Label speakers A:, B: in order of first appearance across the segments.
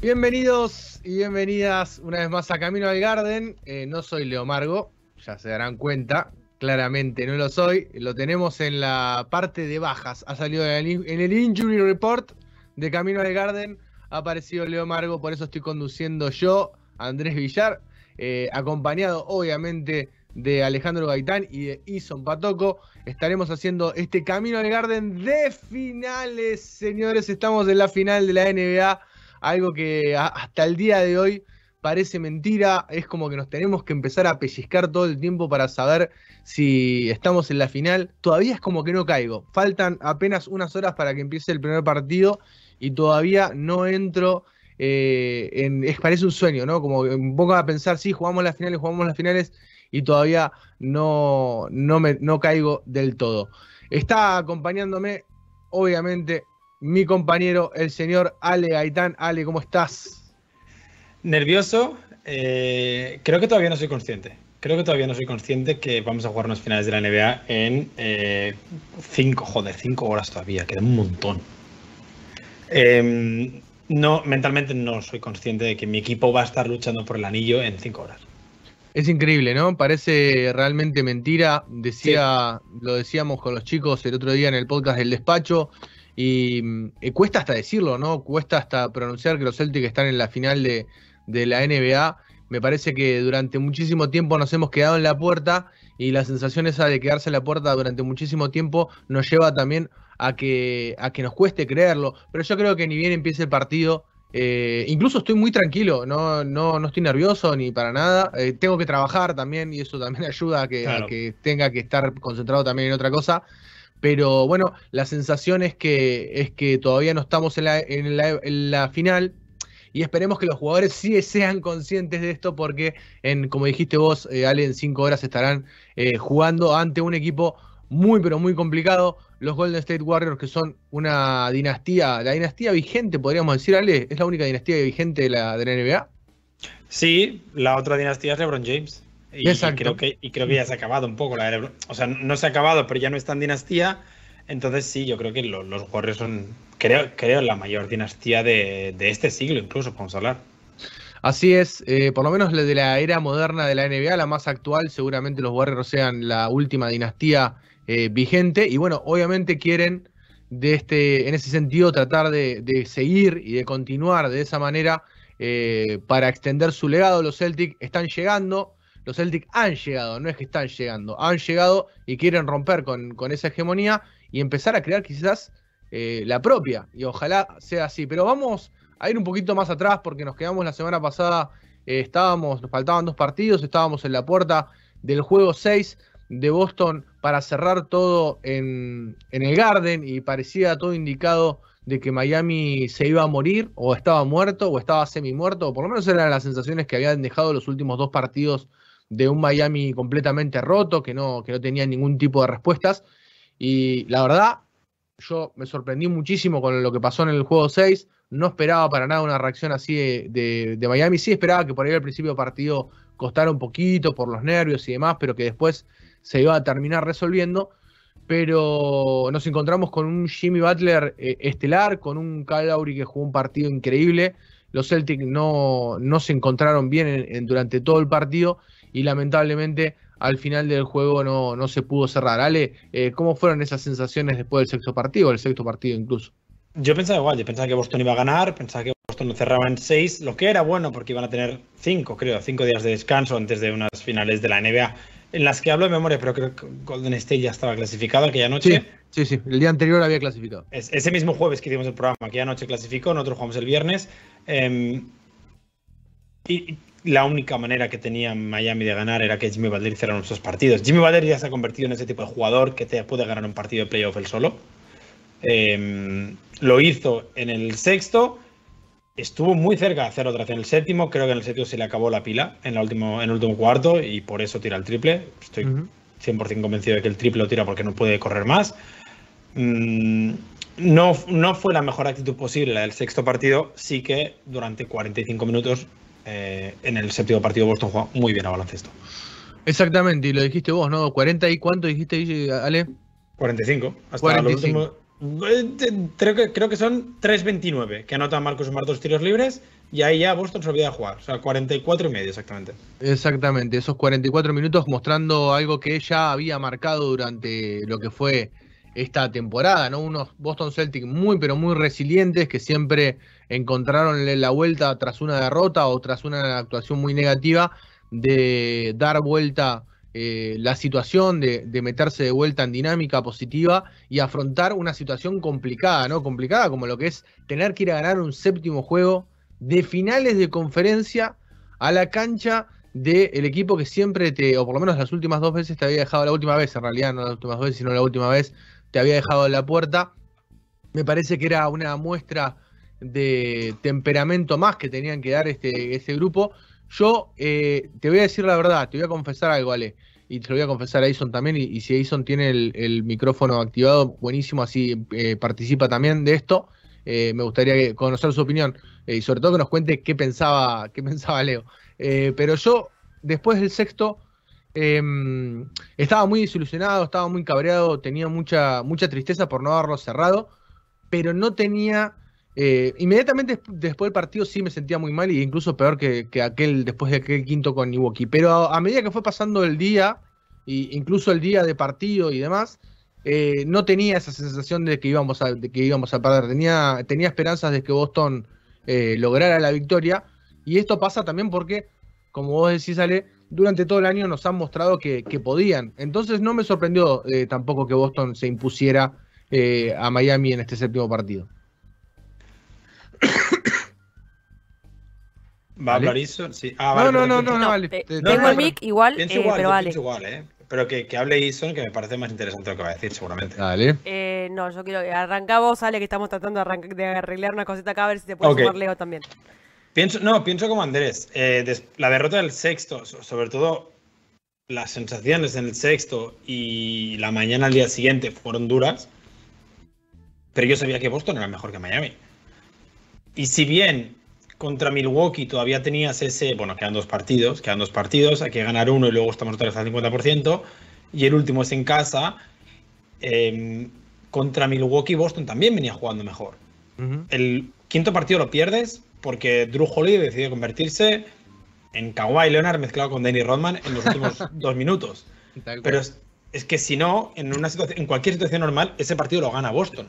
A: Bienvenidos y bienvenidas una vez más a Camino al Garden. Eh, no soy Leo Margo, ya se darán cuenta, claramente no lo soy. Lo tenemos en la parte de bajas. Ha salido en el, en el Injury Report de Camino al Garden. Ha aparecido Leo Margo, por eso estoy conduciendo yo, Andrés Villar, eh, acompañado obviamente de Alejandro Gaitán y de Ison Patoco. Estaremos haciendo este Camino al Garden de finales, señores. Estamos en la final de la NBA algo que hasta el día de hoy parece mentira, es como que nos tenemos que empezar a pellizcar todo el tiempo para saber si estamos en la final. Todavía es como que no caigo, faltan apenas unas horas para que empiece el primer partido y todavía no entro. Eh, en, es, parece un sueño, ¿no? Como un poco a pensar, sí, jugamos las finales, jugamos las finales y todavía no, no, me, no caigo del todo. Está acompañándome, obviamente, mi compañero, el señor Ale Gaitán. Ale, ¿cómo estás?
B: Nervioso. Eh, creo que todavía no soy consciente. Creo que todavía no soy consciente que vamos a jugar unas finales de la NBA en eh, cinco, joder, cinco horas todavía. Queda un montón. Eh, no, mentalmente no soy consciente de que mi equipo va a estar luchando por el anillo en cinco horas.
A: Es increíble, ¿no? Parece realmente mentira. Decía, sí. lo decíamos con los chicos el otro día en el podcast del despacho. Y, y, cuesta hasta decirlo, ¿no? Cuesta hasta pronunciar que los Celtics están en la final de, de, la NBA. Me parece que durante muchísimo tiempo nos hemos quedado en la puerta y la sensación esa de quedarse en la puerta durante muchísimo tiempo nos lleva también a que, a que nos cueste creerlo. Pero yo creo que ni bien empiece el partido, eh, incluso estoy muy tranquilo, no, no, no estoy nervioso ni para nada. Eh, tengo que trabajar también y eso también ayuda a que, claro. a que tenga que estar concentrado también en otra cosa. Pero bueno, la sensación es que, es que todavía no estamos en la, en, la, en la, final y esperemos que los jugadores sí sean conscientes de esto porque, en, como dijiste vos, eh, Ale, en cinco horas estarán eh, jugando ante un equipo muy, pero muy complicado. Los Golden State Warriors, que son una dinastía, la dinastía vigente, podríamos decir, Ale, ¿es la única dinastía vigente de la, de la NBA?
B: Sí, la otra dinastía es LeBron James. Y, y, creo que, y creo que ya se ha acabado un poco la era, O sea, no se ha acabado, pero ya no está en dinastía. Entonces sí, yo creo que los, Warriors son, creo, creo, la mayor dinastía de, de este siglo, incluso, podemos hablar.
A: Así es, eh, por lo menos de la era moderna de la NBA, la más actual, seguramente los Warriors sean la última dinastía eh, vigente. Y bueno, obviamente quieren, de este, en ese sentido, tratar de, seguir y de continuar de esa manera eh, para extender su legado. Los Celtics están llegando, los Celtics han llegado, no es que están llegando, han llegado y quieren romper con, con esa hegemonía y empezar a crear quizás eh, la propia. Y ojalá sea así. Pero vamos a ir un poquito más atrás porque nos quedamos la semana pasada, eh, estábamos, nos faltaban dos partidos, estábamos en la puerta del juego 6 de Boston para cerrar todo en, en el Garden y parecía todo indicado de que Miami se iba a morir o estaba muerto o estaba semi muerto, o por lo menos eran las sensaciones que habían dejado los últimos dos partidos de un Miami completamente roto, que no, que no tenía ningún tipo de respuestas. Y la verdad, yo me sorprendí muchísimo con lo que pasó en el juego 6. No esperaba para nada una reacción así de, de, Miami. Sí esperaba que por ahí al principio del partido costara un poquito por los nervios y demás, pero que después se iba a terminar resolviendo. Pero nos encontramos con un Jimmy Butler eh, estelar, con un Kyle que jugó un partido increíble. Los Celtics no, no se encontraron bien en, en, durante todo el partido y lamentablemente al final del juego no, no se pudo cerrar. Ale, eh, ¿cómo fueron esas sensaciones después del sexto partido, el sexto partido incluso?
B: Yo pensaba igual, yo pensaba que Boston iba a ganar, pensaba que Boston cerraba en seis, lo que era bueno porque iban a tener cinco, creo, cinco días de descanso antes de unas finales de la NBA, en las que hablo de memoria, pero creo que Golden State ya estaba clasificado aquella noche.
A: Sí, sí, sí. el día anterior había clasificado.
B: Es, ese mismo jueves que hicimos el programa, aquella noche clasificó, nosotros jugamos el viernes. Eh, y la única manera que tenía Miami de ganar era que Jimmy Butler hiciera nuestros partidos. Jimmy Butler ya se ha convertido en ese tipo de jugador que te puede ganar un partido de playoff él solo. Em, lo hizo en el sexto. Estuvo muy cerca de hacer otra vez en el séptimo. Creo que en el séptimo se le acabó la pila en, la último, en el último cuarto y por eso tira el triple. Estoy 100% convencido de que el triple lo tira porque no puede correr más. Mm, no, no fue la mejor actitud posible la del sexto partido. Sí que durante 45 minutos eh, en el séptimo partido Boston juega muy bien a baloncesto.
A: Exactamente, y lo dijiste vos, ¿no? ¿40 y cuánto dijiste, Ale?
B: 45. Hasta 45. Creo que, creo que son 3.29 que anota Marcos Smart dos tiros libres y ahí ya Boston se olvida de jugar. O sea, 44 y medio exactamente.
A: Exactamente, esos 44 minutos mostrando algo que ella había marcado durante lo que fue esta temporada, ¿no? Unos Boston Celtics muy, pero muy resilientes que siempre encontraron la vuelta tras una derrota o tras una actuación muy negativa de dar vuelta eh, la situación, de, meterse de vuelta en dinámica positiva y afrontar una situación complicada, ¿no? Complicada como lo que es tener que ir a ganar un séptimo juego de finales de conferencia a la cancha del equipo que siempre te, o por lo menos las últimas dos veces te había dejado, la última vez en realidad, no las últimas veces, sino la última vez te había dejado en la puerta. Me parece que era una muestra de temperamento más que tenían que dar este, este grupo yo eh, te voy a decir la verdad, te voy a confesar algo, Ale, y te lo voy a confesar a Aison también, y, si Aison tiene el, micrófono activado, buenísimo, así eh, participa también de esto. Eh, me gustaría conocer su opinión y sobre todo que nos cuente qué pensaba, qué pensaba Leo. pero yo, después del sexto, em, estaba muy desilusionado, estaba muy cabreado, tenía mucha, mucha tristeza por no haberlo cerrado, pero no tenía eh, inmediatamente después del partido sí me sentía muy mal y incluso peor que, aquel después de aquel quinto con Iwoki. Pero a, medida que fue pasando el día, e incluso el día de partido y demás, eh, no tenía esa sensación de que íbamos a, que íbamos a perder. Tenía, tenía esperanzas de que Boston eh, lograra la victoria. Y esto pasa también porque, como vos decís, Ale, durante todo el año nos han mostrado que, que podían. Entonces no me sorprendió tampoco que Boston se impusiera a Miami en este séptimo partido.
B: ¿Va a hablar Ison? Sí.
A: Ah, no, no, no, no, vale.
C: Tengo el mic igual, eh, pero vale.
B: igual, ¿eh? Pero que, que hable Ison, que me parece más interesante lo que va a decir, seguramente.
A: Dale.
C: Eh, no, yo quiero que arrancamos, Ale, que estamos tratando de, arreglar una cosita acá, a ver si te puede okay. sumar Leo también.
B: Pienso, no, pienso como Andrés. Eh, la derrota del sexto, sobre todo las sensaciones en el sexto y la mañana al día siguiente fueron duras, pero yo sabía que Boston era mejor que Miami. Y si bien contra Milwaukee todavía tenías ese, bueno, quedan dos partidos, quedan dos partidos, hay que ganar uno y luego estamos otra vez al 50%, y el último es en casa, em, contra Milwaukee Boston también venía jugando mejor. El quinto partido lo pierdes porque Drew Holiday decide convertirse en Kawhi Leonard mezclado con Danny Rodman en los últimos dos minutos. Pero es, que si no, en, una situación, en cualquier situación normal, ese partido lo gana Boston.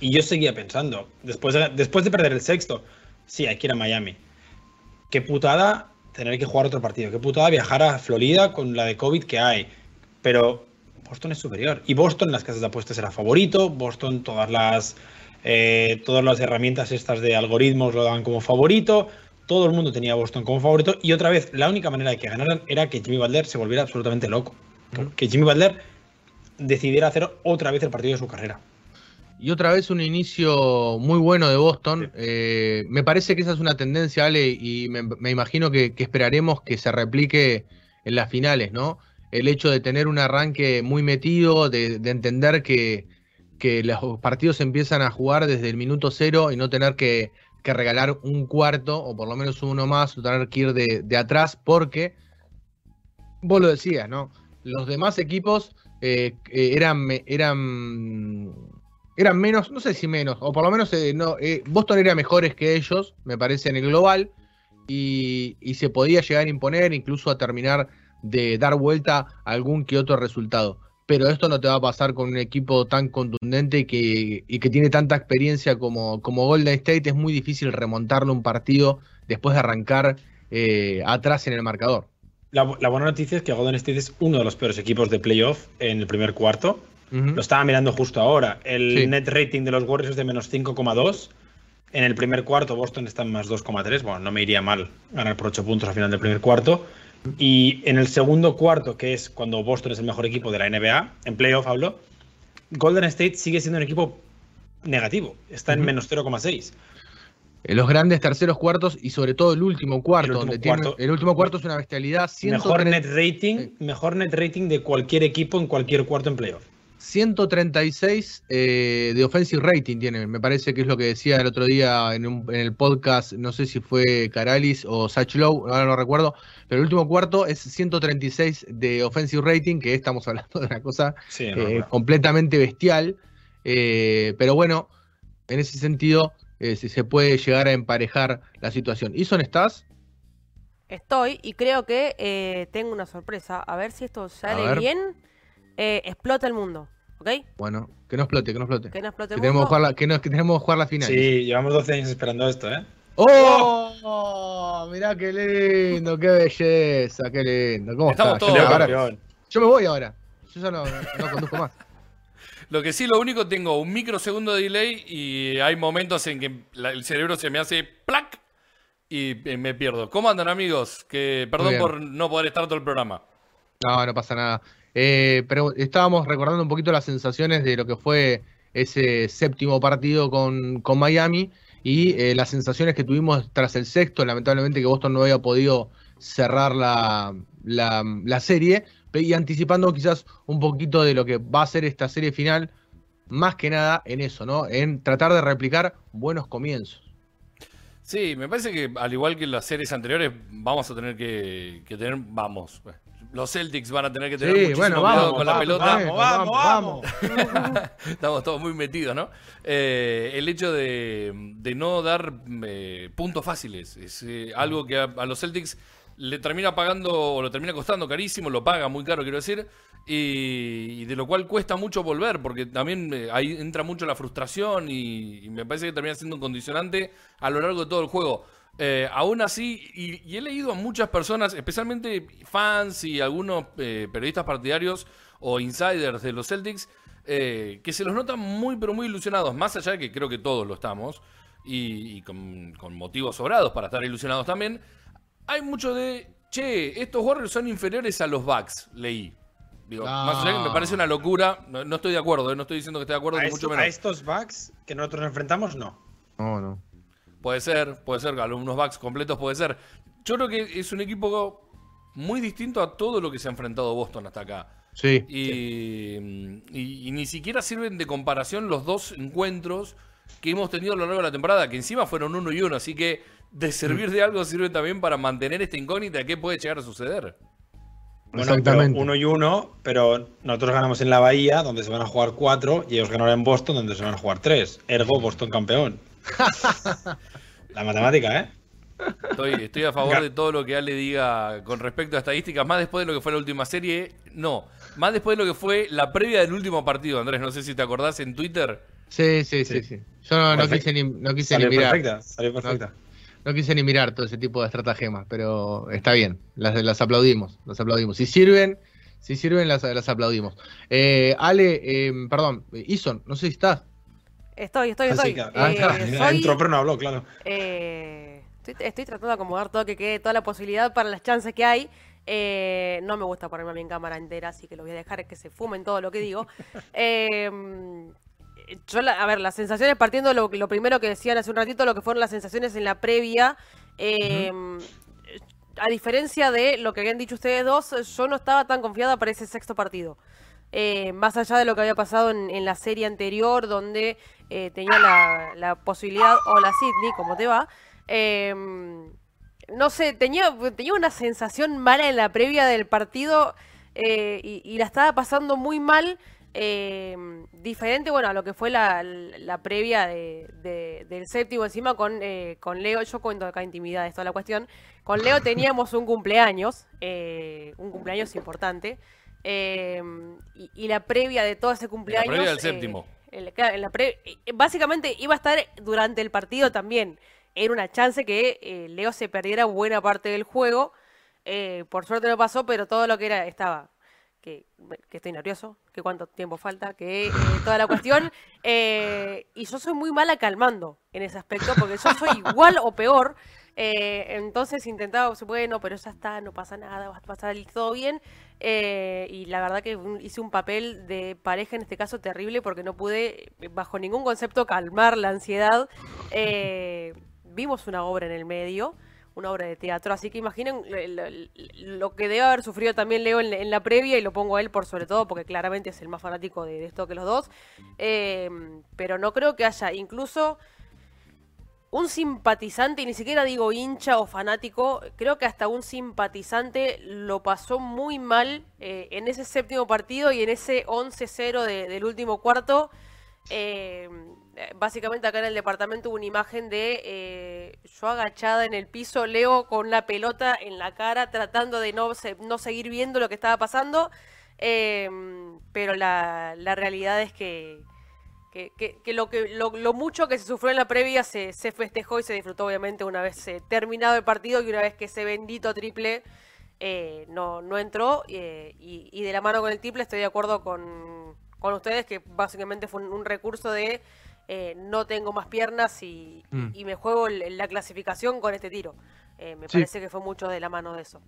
B: Y yo seguía pensando, después de, después de perder el sexto, sí, hay que ir a Miami. Qué putada tener que jugar otro partido. Qué putada viajar a Florida con la de COVID que hay. Pero Boston es superior. Y Boston en las casas de apuestas era favorito. Boston todas las, eh, todas las herramientas estas de algoritmos lo daban como favorito. Todo el mundo tenía a Boston como favorito. Y otra vez, la única manera de que ganaran era que Jimmy Butler se volviera absolutamente loco. Que Jimmy Butler decidiera hacer otra vez el partido de su carrera.
A: Y otra vez un inicio muy bueno de Boston. Eh, me parece que esa es una tendencia, Ale, y me, imagino que, esperaremos que se replique en las finales, ¿no? El hecho de tener un arranque muy metido, de, entender que, los partidos empiezan a jugar desde el minuto cero y no tener que, regalar un cuarto, o por lo menos uno más, o tener que ir de, atrás, porque, vos lo decías, ¿no? Los demás equipos eh, eran, eran eran menos, no sé si menos, o por lo menos eh, no, eh, Boston era mejores que ellos, me parece, en el global, y, se podía llegar a imponer, incluso a terminar de dar vuelta a algún que otro resultado. Pero esto no te va a pasar con un equipo tan contundente y que, y que tiene tanta experiencia como, como Golden State. Es muy difícil remontarle un partido después de arrancar eh, atrás en el marcador.
B: La, la, buena noticia es que Golden State es uno de los peores equipos de playoff en el primer cuarto. Lo estaba mirando justo ahora. El net rating de los Warriors es de menos 5,2 En el primer cuarto Boston está en más 2,3. Bueno, no me iría mal ganar por 8 puntos al final del primer cuarto. Y en el segundo cuarto, que es cuando Boston es el mejor equipo de la NBA, en playoff hablo, Golden State sigue siendo un equipo negativo. Está en menos 0,6.
A: los grandes terceros cuartos y sobre todo el último cuarto, el último donde cuarto, tiene, el último cuarto es una bestialidad.
B: Mejor net rating, mejor net rating de cualquier equipo en cualquier cuarto en playoff.
A: 136 eh, de offensive rating tiene, me parece que es lo que decía el otro día en, el podcast, no sé si fue Caralis o Low, ahora no recuerdo, pero el último cuarto es 136 de offensive rating, que estamos hablando de una cosa eh, completamente bestial, eh, pero bueno, en ese sentido si se puede llegar a emparejar la situación. ¿Ison estás?
C: Estoy y creo que tengo una sorpresa, a ver si esto sale bien. Explota el mundo. ¿Ok?
A: Bueno, que no explote, que no explote.
C: Que no explote
A: que tenemos, jugar la, que, tenemos que jugar la final.
B: Sí, llevamos 12 años esperando esto, ¿eh?
A: ¡Oh! Mirá qué lindo, qué belleza, qué lindo. ¿Cómo
D: Estamos
A: está?
D: todos
A: Yo me voy ahora. Yo ya no, no conduzco más.
D: Lo que sí, lo único, tengo un microsegundo de delay y hay momentos en que el cerebro se me hace ¡plac! y me pierdo. ¿Cómo andan, amigos? Que Perdón por no poder estar todo el programa.
A: No, no pasa nada. Eh, pero estábamos recordando un poquito las sensaciones de lo que fue ese séptimo partido con, Miami y eh, las sensaciones que tuvimos tras el sexto, lamentablemente que Boston no había podido cerrar la, la, serie, y anticipando quizás un poquito de lo que va a ser esta serie final, más que nada en eso, ¿no? En tratar de replicar buenos comienzos.
D: Sí, me parece que al igual que en las series anteriores, vamos a tener que, que tener, vamos, los Celtics van a tener que tener muchísimo bueno, cuidado con la pelota.
B: Vamos, vamos, vamos.
D: Estamos todos muy metidos, ¿no? Eh, el hecho de, no dar eh, puntos fáciles es eh, algo que a, los Celtics le termina pagando o lo termina costando carísimo, lo paga muy caro, quiero decir, y, de lo cual cuesta mucho volver, porque también ahí entra mucho la frustración y, y me parece que termina siendo un condicionante a lo largo de todo el juego. Eh, aún así, y, he leído a muchas personas, especialmente fans y algunos eh, periodistas partidarios o insiders de los Celtics, eh, que se los notan muy, pero muy ilusionados, más allá de que creo que todos lo estamos, y, con, motivos sobrados para estar ilusionados también. Hay mucho de, che, estos Warriors son inferiores a los Bucks, leí. Digo, más allá que me parece una locura, no, estoy de acuerdo, no estoy diciendo que esté de acuerdo, mucho menos.
B: A estos Bucks que nosotros enfrentamos, no.
A: No, no.
D: Puede ser, puede ser, unos backs completos puede ser. Yo creo que es un equipo muy distinto a todo lo que se ha enfrentado Boston hasta acá.
A: Sí.
D: Y, ni siquiera sirven de comparación los dos encuentros que hemos tenido a lo largo de la temporada, que encima fueron uno y uno, así que de servir de algo sirve también para mantener esta incógnita de qué puede llegar a suceder.
B: Bueno, Exactamente. uno y uno, pero nosotros ganamos en la Bahía, donde se van a jugar cuatro, y ellos ganaron en Boston, donde se van a jugar tres. Ergo, Boston campeón. La matemática, ¿eh?
D: Estoy, estoy a favor de todo lo que Ale diga con respecto a estadísticas, más después de lo que fue la última serie, no, más después de lo que fue la previa del último partido, Andrés, no sé si te acordás en Twitter.
A: Sí, sí, sí, sí. Yo no, quise ni, no quise ni mirar.
B: Perfecta, salió perfecta.
A: No, quise ni mirar todo ese tipo de estratagemas, pero está bien, las, las aplaudimos, las aplaudimos. Si sirven, si sirven, las, las aplaudimos. Eh, Ale, eh, perdón, Ison, no sé si estás.
C: Estoy, estoy, estoy.
B: Ah, eh, entró, pero no habló, claro.
C: Eh, estoy, tratando de acomodar todo, que quede toda la posibilidad para las chances que hay. Eh, no me gusta ponerme a mi en cámara entera, así que lo voy a dejar que se fumen todo lo que digo. yo, a ver, las sensaciones, partiendo de lo, lo, primero que decían hace un ratito, lo que fueron las sensaciones en la previa. A diferencia de lo que habían dicho ustedes dos, yo no estaba tan confiada para ese sexto partido. más allá de lo que había pasado en, en la serie anterior, donde eh, tenía la, posibilidad, o la Sydney, como te va, em, no sé, tenía, tenía una sensación mala en la previa del partido eh, y, la estaba pasando muy mal. Em, diferente, bueno, a lo que fue la, previa del séptimo encima con, eh, con Leo, yo cuento acá intimidad, toda la cuestión, con Leo teníamos un cumpleaños, un cumpleaños importante, em, y, la previa de todo ese cumpleaños... La
D: previa del séptimo
C: básicamente iba a estar durante el partido también. Era una chance que eh, Leo se perdiera buena parte del juego. Eh, por suerte no pasó, pero todo lo que era estaba. Que, estoy nervioso, que cuánto tiempo falta, que eh, toda la cuestión. Eh, y yo soy muy mala calmando en ese aspecto, porque yo soy igual o peor. Eh, entonces intentaba, bueno, pero ya está, no pasa nada, va a pasar todo bien. y la verdad que hice un papel de pareja en este caso terrible porque no pude, bajo ningún concepto, calmar la ansiedad. vimos una obra en el medio una obra de teatro. Así que imaginen lo, que debe haber sufrido también Leo en, la previa, y lo pongo a él por sobre todo, porque claramente es el más fanático de, esto que los dos. Eh, pero no creo que haya incluso un simpatizante, y ni siquiera digo hincha o fanático, creo que hasta un simpatizante lo pasó muy mal eh, en ese séptimo partido y en ese 11-0 del último cuarto. Eh, básicamente acá en el departamento hubo una imagen de eh, yo agachada en el piso, Leo con la pelota en la cara, tratando de no, no seguir viendo lo que estaba pasando. Em, pero la, realidad es que, que, lo, que lo, mucho que se sufrió en la previa se, festejó y se disfrutó obviamente una vez terminado el partido y una vez que ese bendito triple no, no entró. Y, y, de la mano con el triple estoy de acuerdo con, con ustedes que básicamente fue un recurso de eh, no tengo más piernas y, mm. me juego la clasificación con este tiro. Eh, me parece que fue mucho de la mano de eso.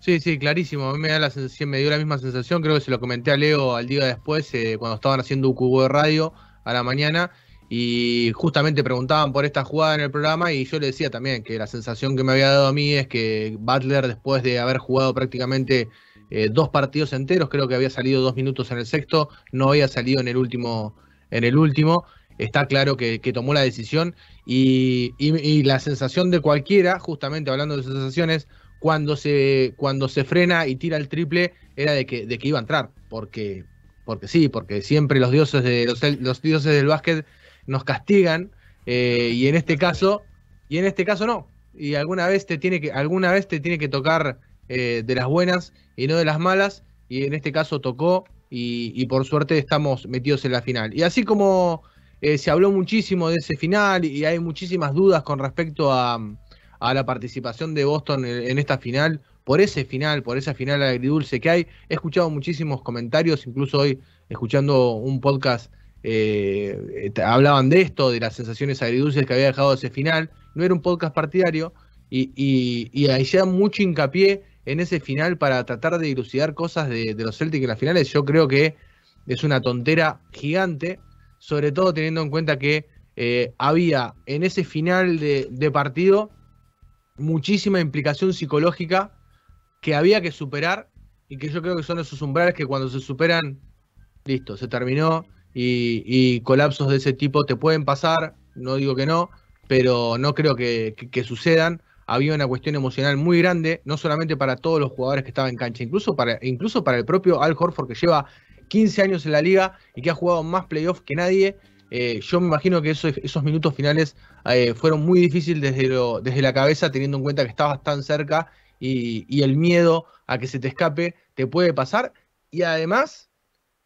A: Sí, sí, clarísimo. A mí me da la sensación, me dio la misma sensación. Creo que se lo comenté a Leo al día después, eh, cuando estaban haciendo un cubo de radio a la mañana. Y justamente preguntaban por esta jugada en el programa. Y yo le decía también que la sensación que me había dado a mí es que Butler, después de haber jugado prácticamente dos partidos enteros, creo que había salido dos minutos en el sexto, no había salido en el último. En el último está claro que, tomó la decisión y, la sensación de cualquiera, justamente hablando de sensaciones, cuando se, cuando se frena y tira el triple, era de que, de que iba a entrar, porque, porque sí, porque siempre los dioses, de, los, dioses del básquet nos castigan eh, y en este caso, y en este caso no, y alguna vez te tiene que, alguna vez te tiene que tocar eh, de las buenas y no de las malas, y en este caso tocó y, y por suerte estamos metidos en la final. Y así como eh, se habló muchísimo de ese final y hay muchísimas dudas con respecto a, la participación de Boston en, esta final, por ese final, por esa final agridulce que hay. He escuchado muchísimos comentarios, incluso hoy escuchando un podcast, eh, hablaban de esto, de las sensaciones agridulces que había dejado ese final. No era un podcast partidario y, y, ahí se da mucho hincapié en ese final para tratar de dilucidar cosas de, de los Celtics en las finales. Yo creo que es una tontera gigante sobre todo teniendo en cuenta que eh, había en ese final de, partido muchísima implicación psicológica que había que superar y que yo creo que son esos umbrales que cuando se superan, listo, se terminó y, colapsos de ese tipo te pueden pasar, no digo que no, pero no creo que, sucedan. Había una cuestión emocional muy grande, no solamente para todos los jugadores que estaban en cancha, incluso para, incluso para el propio Al Horford que lleva 15 años en la liga y que ha jugado más playoffs que nadie. Eh, yo me imagino que esos, minutos finales eh, fueron muy difíciles desde, desde la cabeza, teniendo en cuenta que estabas tan cerca y, el miedo a que se te escape te puede pasar. Y además,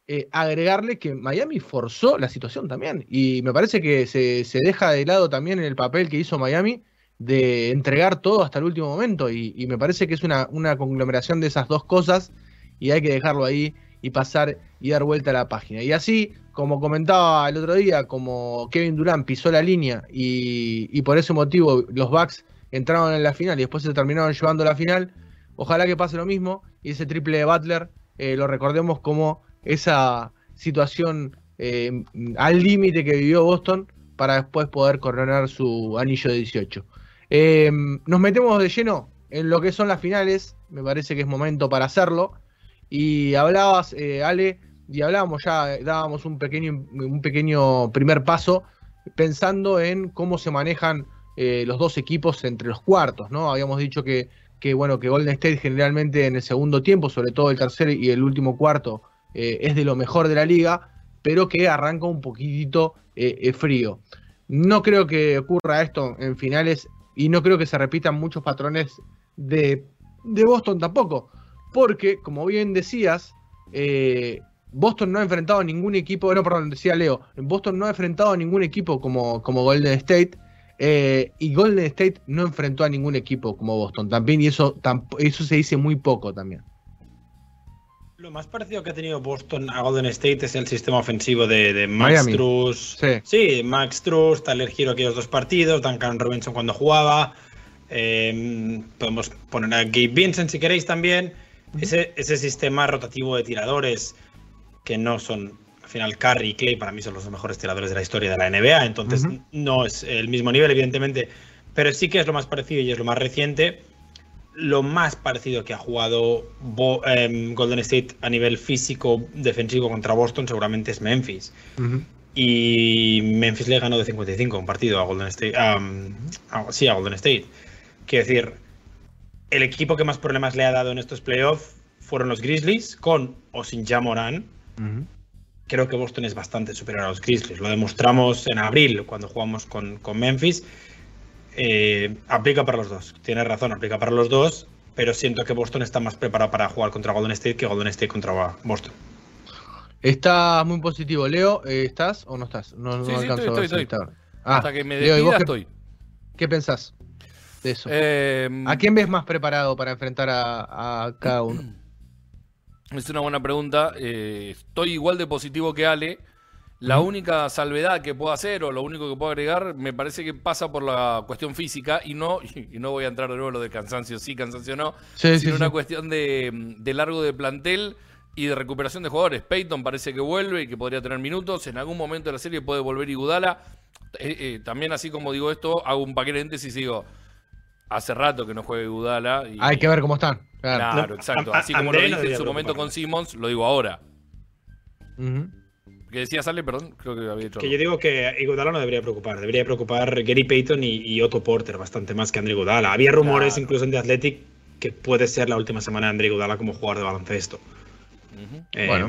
A: eh, agregarle que Miami forzó la situación también. Y me parece que se, deja de lado también en el papel que hizo Miami de entregar todo hasta el último momento. Y, me parece que es una, una conglomeración de esas dos cosas y hay que dejarlo ahí y pasar y dar vuelta a la página. Y así, como comentaba el otro día, como Kevin Durant pisó la línea y, por ese motivo los Bucks entraron en la final y después se terminaron llevando la final, ojalá que pase lo mismo y ese triple de Butler eh, lo recordemos como esa situación eh, al límite que vivió Boston para después poder coronar su anillo de 18. Eh, nos metemos de lleno en lo que son las finales, me parece que es momento para hacerlo. Y hablabas, eh, Ale, y hablábamos ya, dábamos un pequeño, un pequeño primer paso pensando en cómo se manejan eh, los dos equipos entre los cuartos, ¿no? Habíamos dicho que, que, bueno, que Golden State generalmente en el segundo tiempo, sobre todo el tercer y el último cuarto, eh, es de lo mejor de la liga, pero que arranca un poquitito frío. No creo que ocurra esto en finales y no creo que se repitan muchos patrones de, de Boston tampoco porque, como bien decías, eh, Boston no ha enfrentado a ningún equipo, no, perdón, decía Leo, Boston no ha enfrentado a ningún equipo como, como Golden State, eh, y Golden State no enfrentó a ningún equipo como Boston también, y eso, eso se dice muy poco también.
B: Lo más parecido que ha tenido Boston a Golden State es el sistema ofensivo de, Max Truss. Sí. Max Truss, Tyler Giro aquellos dos partidos, Duncan Robinson cuando jugaba. Em, podemos poner a Gabe Vincent si queréis también. Ese, ese sistema rotativo de tiradores que no son al final Curry y Clay para mí son los mejores tiradores de la historia de la NBA, entonces no es el mismo nivel, evidentemente, pero sí que es lo más parecido y es lo más reciente lo más parecido que ha jugado em, Golden State a nivel físico defensivo contra Boston seguramente es Memphis. Y Memphis le ganó de 55 un partido a Golden State. sí, a Golden State. Quiero decir, el equipo que más problemas le ha dado en estos playoffs fueron los Grizzlies, con o sin Jamoran. Creo que Boston es bastante superior a los Grizzlies. Lo demostramos en abril cuando jugamos con, con Memphis. Eh, aplica para los dos. Tienes razón, aplica para los dos, pero siento que Boston está más preparado para jugar contra Golden State que Golden State contra Boston.
A: Está muy positivo. Leo, eh, ¿estás o no estás? No,
D: sí, sí, estoy, estoy,
A: ah, Hasta que me despida estoy. ¿Qué pensás de eso? Eh, ¿A quién ves más preparado para enfrentar a, cada uno?
D: Es una buena pregunta. estoy igual de positivo que Ale. La única salvedad que puedo hacer o lo único que puedo agregar me parece que pasa por la cuestión física y no, y no voy a entrar de nuevo en lo de cansancio sí, cansancio no, sino una cuestión de, largo de plantel y de recuperación de jugadores. Peyton parece que vuelve y que podría tener minutos. En algún momento de la serie puede volver Igudala. Eh, eh, también así como digo esto, hago un paquete de y digo, hace rato que no juega Igudala. Y,
A: Hay que ver cómo están.
D: Claro, exacto. Así como lo dije en su momento con Simmons, lo digo ahora. Que decía Sale, perdón, creo que había hecho.
B: Que yo digo que Iguodala no debería preocupar. Debería preocupar Gary Payton y, Otto Porter bastante más que André Iguodala. Había rumores incluso en The Athletic que puede ser la última semana de André Iguodala como jugador de baloncesto. Eh, bueno.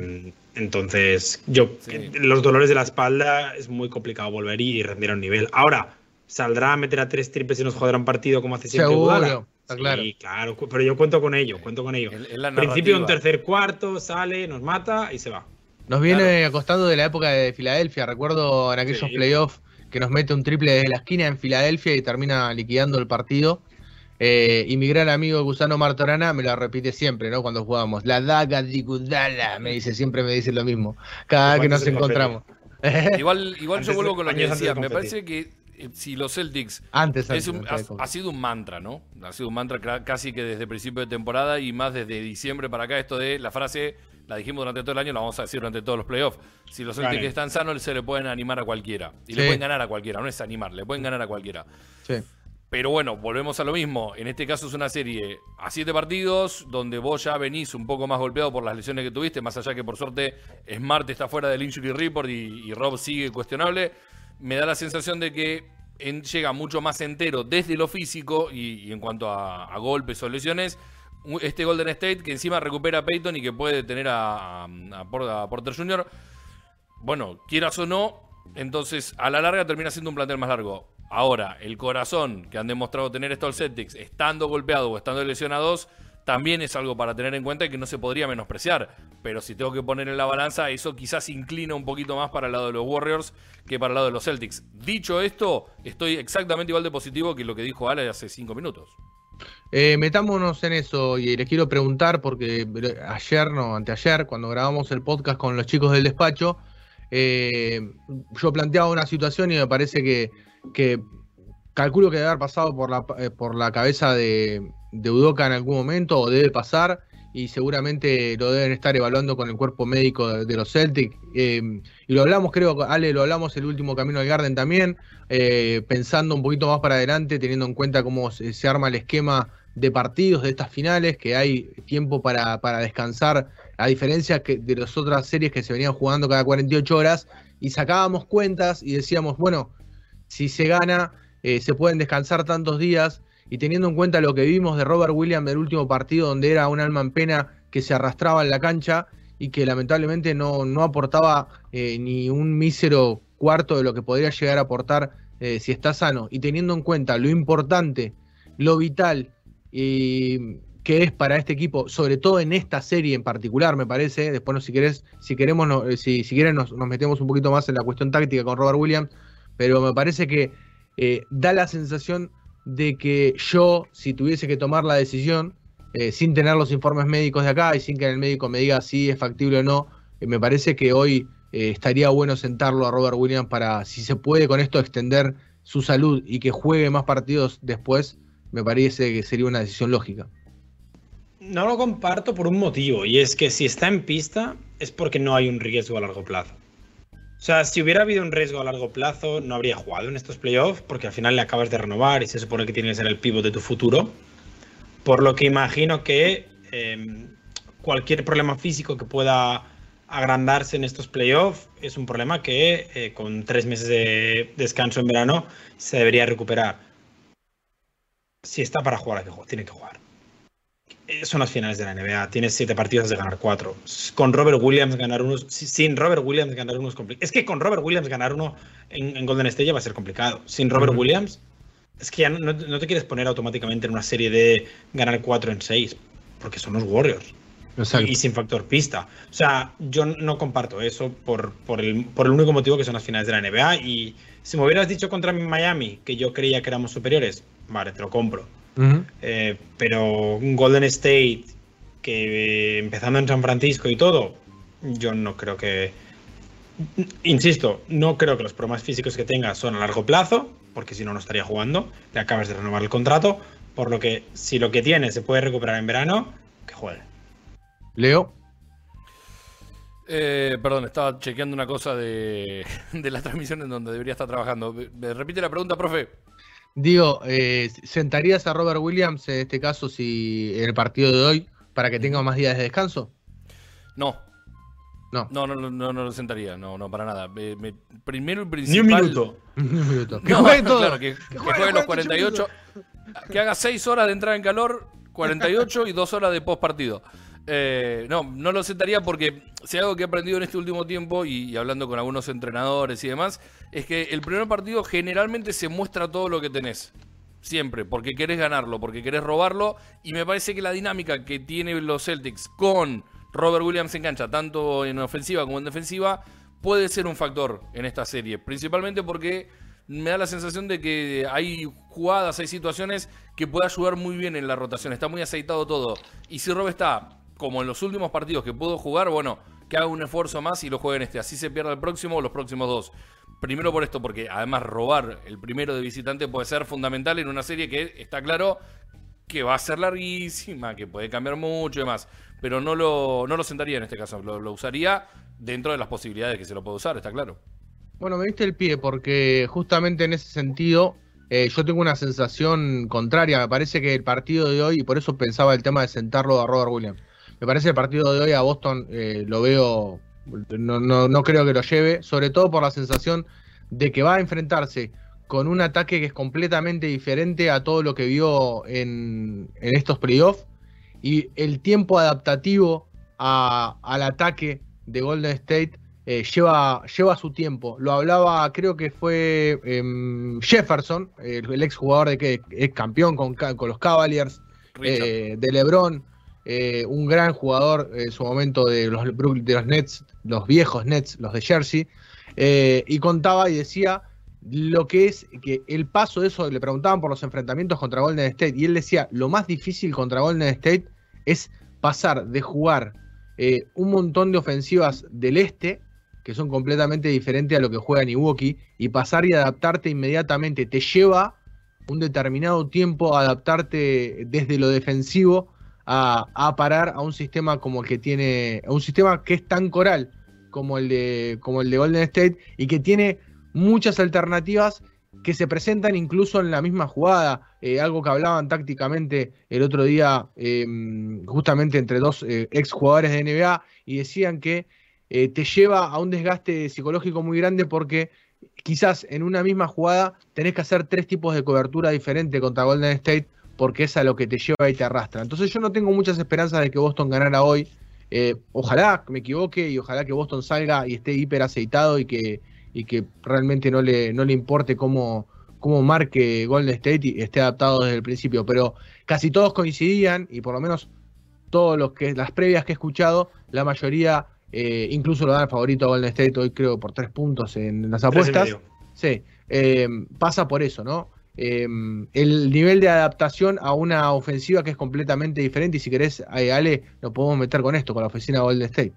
B: Entonces, yo los dolores de la espalda es muy complicado volver y rendir a un nivel. Ahora, ¿saldrá a meter a tres triples y nos joderá un partido como hace siempre
A: Seguro,
B: claro. Sí, claro, pero yo cuento con ello, cuento con ello. Principio un tercer cuarto, sale, nos mata y se va.
A: Nos viene acostando de la época de Filadelfia. Recuerdo en aquellos playoffs que nos mete un triple desde la esquina en Filadelfia y termina liquidando el partido. Eh, y mi gran amigo Gusano Martorana me lo repite siempre, ¿no? Cuando jugamos. La daga de Gudala, me dice, siempre me dice lo mismo. Cada vez que nos encontramos.
D: igual igual yo vuelvo con lo que decía. Me parece que si los Celtics
A: antes,
D: ha, ha, sido un mantra, ¿no? Ha sido un mantra casi que desde principio de temporada y más desde diciembre para acá, esto de la frase la dijimos durante todo el año, la vamos a decir durante todos los playoffs. Si los Celtics están sanos, se le pueden animar a cualquiera. Y le pueden ganar a cualquiera, no es animar, le pueden ganar a cualquiera.
A: Sí.
D: Pero bueno, volvemos a lo mismo. En este caso es una serie a siete partidos, donde vos ya venís un poco más golpeado por las lesiones que tuviste, más allá que por suerte Smart está fuera del injury report y, Rob sigue cuestionable. Me da la sensación de que llega mucho más entero desde lo físico y, en cuanto a, a golpes o lesiones este Golden State que encima recupera a Peyton y que puede tener a, Porter Jr. Bueno, quieras o no, entonces a la larga termina siendo un plantel más largo. Ahora, el corazón que han demostrado tener estos Celtics, estando golpeados o estando lesionados, también es algo para tener en cuenta y que no se podría menospreciar. Pero si tengo que poner en la balanza, eso quizás inclina un poquito más para el lado de los Warriors que para el lado de los Celtics. Dicho esto, estoy exactamente igual de positivo que lo que dijo Ale hace cinco minutos.
A: Eh, metámonos en eso y les quiero preguntar, porque ayer, no, anteayer, cuando grabamos el podcast con los chicos del despacho, eh, yo planteaba una situación y me parece que, que calculo que debe haber pasado por la, eh, por la cabeza de, de Udoca en algún momento, o debe pasar, y seguramente lo deben estar evaluando con el cuerpo médico de, los Celtic. y lo hablamos, creo, Ale, lo hablamos el último Camino al Garden también, pensando un poquito más para adelante, teniendo en cuenta cómo se arma el esquema de partidos de estas finales, que hay tiempo para, descansar, a diferencia que de las otras series que se venían jugando cada 48 horas, y sacábamos cuentas y decíamos, bueno, si se gana, eh, se pueden descansar tantos días, y teniendo en cuenta lo que vimos de Robert Williams del último partido, donde era un alma en pena que se arrastraba en la cancha y que lamentablemente no, no aportaba eh, ni un mísero cuarto de lo que podría llegar a aportar eh, si está sano, y teniendo en cuenta lo importante, lo vital y que es para este equipo, sobre todo en esta serie en particular, me parece. Después, no, si querés, si queremos, eh, si, si quieren, nos, metemos un poquito más en la cuestión táctica con Robert Williams, pero me parece que eh, da la sensación de que yo, si tuviese que tomar la decisión, eh, sin tener los informes médicos de acá y sin que el médico me diga si es factible o no, eh, me parece que hoy estaría bueno sentarlo a Robert Williams para, si se puede con esto, extender su salud y que juegue más partidos después, me parece que sería una decisión lógica.
B: No lo comparto por un motivo, y es que si está en pista es porque no hay un riesgo a largo plazo. O sea, si hubiera habido un riesgo a largo plazo, no habría jugado en estos playoffs, porque al final le acabas de renovar y se supone que tiene que ser el pivot de tu futuro. Por lo que imagino que em, cualquier problema físico que pueda agrandarse en estos playoffs es un problema que eh, con tres meses de descanso en verano se debería recuperar. Si está para jugar, tiene que jugar. Eh, son las finales de la NBA. Tienes siete partidos de ganar cuatro. Con Robert Williams ganar unos. Sin Robert Williams ganar unos Es que con Robert Williams ganar uno en, Golden State va a ser complicado. Sin Robert Williams, es que ya no, te quieres poner automáticamente en una serie de ganar cuatro en seis. Porque son los Warriors. Y sin factor pista. O sea, yo no comparto eso por, por, el, por el único motivo que son las finales de la NBA. Y si me hubieras dicho contra Miami que yo creía que éramos superiores, vale, te lo compro. Eh, pero un Golden State que empezando en San Francisco y todo, yo no creo que. Insisto, no creo que los problemas físicos que tenga son a largo plazo, porque si no, no estaría jugando. Le acabas de renovar el contrato. Por lo que, si lo que tiene se puede recuperar en verano, que juegue.
A: Leo.
D: Eh, perdón, estaba chequeando una cosa de, de la transmisión en donde debería estar trabajando. ¿Me repite la pregunta, profe?
A: Digo, eh, ¿sentarías a Robert Williams en este caso si en el partido de hoy para que tenga más días de descanso?
D: No. No. No, no, no, no, lo sentaría, no, no, para nada. primero y principal.
B: Ni un minuto.
D: Ni un minuto. Que juegue todo. Claro, que, juegue, los 48. Que haga 6 horas de entrada en calor, 48 y 2 horas de post partido. Eh, no, no lo sentaría porque si algo que he aprendido en este último tiempo y, hablando con algunos entrenadores y demás, es que el primer partido generalmente se muestra todo lo que tenés. Siempre, porque querés ganarlo, porque querés robarlo. Y me parece que la dinámica que tienen los Celtics con Robert Williams en cancha, tanto en ofensiva como en defensiva, puede ser un factor en esta serie. Principalmente porque me da la sensación de que hay jugadas, hay situaciones que puede ayudar muy bien en la rotación. Está muy aceitado todo. Y si Rob está como en los últimos partidos que pudo jugar, bueno, que haga un esfuerzo más y lo juegue en este. Así se pierda el próximo o los próximos dos. Primero por esto, porque además robar el primero de visitante puede ser fundamental en una serie que está claro que va a ser larguísima, que puede cambiar mucho y demás. Pero no lo, no lo sentaría en este caso, lo, usaría dentro de las posibilidades que se lo puede usar, está claro.
A: Bueno, me diste el pie porque justamente en ese sentido eh, yo tengo una sensación contraria. Me parece que el partido de hoy, y por eso pensaba el tema de sentarlo a Robert Williams, me parece el partido de hoy a Boston eh, lo veo, no, no, creo que lo lleve, sobre todo por la sensación de que va a enfrentarse con un ataque que es completamente diferente a todo lo que vio en, estos playoffs y el tiempo adaptativo al ataque de Golden State eh, lleva, lleva su tiempo. Lo hablaba, creo que fue em, Jefferson, el, ex jugador de que es campeón con, con los Cavaliers, eh, de LeBron. Eh, un gran jugador en su momento de los, de los Nets, los viejos Nets, los de Jersey, eh, y contaba y decía lo que es que el paso de eso, le preguntaban por los enfrentamientos contra Golden State, y él decía, lo más difícil contra Golden State es pasar de jugar eh, un montón de ofensivas del este, que son completamente diferentes a lo que juega Milwaukee, y pasar y adaptarte inmediatamente. Te lleva un determinado tiempo adaptarte desde lo defensivo a, parar a un sistema como el que tiene, un sistema que es tan coral como el de, como el de Golden State y que tiene muchas alternativas que se presentan incluso en la misma jugada, eh, algo que hablaban tácticamente el otro día em, justamente entre dos eh, ex jugadores de NBA y decían que eh, te lleva a un desgaste psicológico muy grande porque quizás en una misma jugada tenés que hacer tres tipos de cobertura diferente contra Golden State porque es a lo que te lleva y te arrastra. Entonces yo no tengo muchas esperanzas de que Boston ganara hoy. Eh, ojalá me equivoque y ojalá que Boston salga y esté hiper aceitado y que, y que realmente no le, no le importe cómo, cómo marque Golden State y esté adaptado desde el principio. Pero casi todos coincidían y por lo menos todos los que las previas que he escuchado, la mayoría eh, incluso lo dan favorito a Golden State hoy creo por tres puntos en las apuestas. Sí, eh, pasa por eso, ¿no? Em, el nivel de adaptación a una ofensiva que es completamente diferente. Y si querés, eh, Ale, lo podemos meter con esto, con la oficina de Golden State.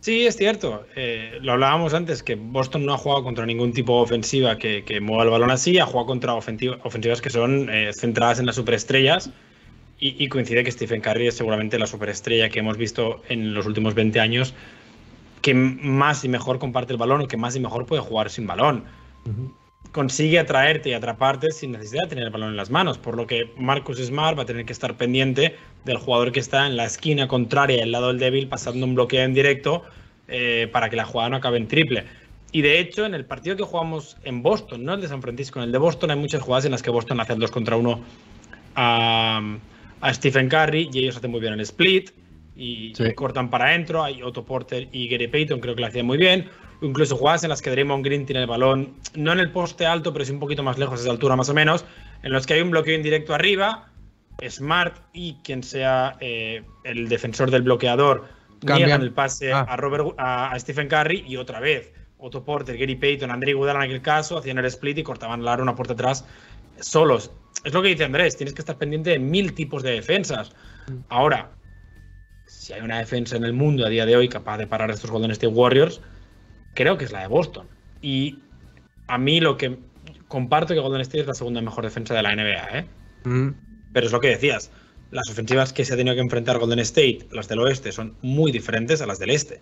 B: Sí, es cierto. Eh, lo hablábamos antes, que Boston no ha jugado contra ningún tipo de ofensiva que, mueva el balón así, ha jugado contra ofensivas que son eh, centradas en las superestrellas. Y, coincide que Stephen Curry es seguramente la superestrella que hemos visto en los últimos 20 años que más y mejor comparte el balón o que más y mejor puede jugar sin balón. Consigue atraerte y atraparte sin necesidad de tener el balón en las manos, por lo que Marcus Smart va a tener que estar pendiente del jugador que está en la esquina contraria, el lado del débil, pasando un bloqueo en directo eh, para que la jugada no acabe en triple. Y de hecho, en el partido que jugamos en Boston, no el de San Francisco, en el de Boston hay muchas jugadas en las que Boston hace el 2 contra 1 a, Stephen Curry y ellos hacen muy bien el split y, cortan para adentro. Hay Otto Porter y Gary Payton, creo que lo hacían muy bien. Incluso jugadas en las que Draymond Green tiene el balón, no en el poste alto, pero sí un poquito más lejos de esa altura más o menos, en los que hay un bloqueo indirecto arriba Smart y quien sea eh, el defensor del bloqueador niegan el pase ah. a, Robert, a, Stephen Curry y otra vez Otto Porter, Gary Payton, André Iguodala en aquel caso hacían el split y cortaban la aro una puerta atrás solos. Es lo que dice Andrés, tienes que estar pendiente de mil tipos de defensas. Ahora, si hay una defensa en el mundo a día de hoy capaz de parar a estos Golden State Warriors, creo que es la de Boston. Y a mí lo que comparto que Golden State es la segunda mejor defensa de la NBA, ¿eh? Mm. Pero es lo que decías, las ofensivas que se ha tenido que enfrentar Golden State, las del oeste, son muy diferentes a las del este.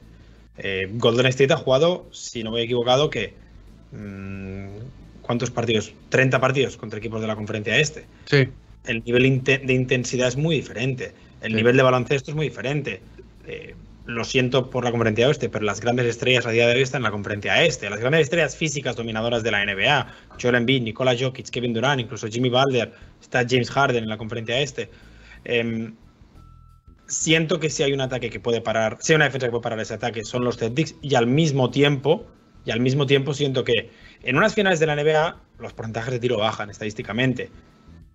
B: Eh, Golden State ha jugado, si no me he equivocado, que... Mm, ¿Cuántos partidos? 30 partidos contra equipos de la conferencia este.
A: Sí.
B: El nivel de intensidad es muy diferente. El nivel de baloncesto es muy diferente. Eh, lo siento por la conferencia oeste, pero las grandes estrellas a día de hoy están en la conferencia este. Las grandes estrellas físicas dominadoras de la NBA, Joel Embiid, Nikola Jokic, Kevin Durant, incluso Jimmy Butler, está James Harden en la conferencia este. Em, siento que si hay un ataque que puede parar, si hay una defensa que puede parar ese ataque, son los Celtics y al mismo tiempo, y al mismo tiempo siento que en unas finales de la NBA los porcentajes de tiro bajan estadísticamente.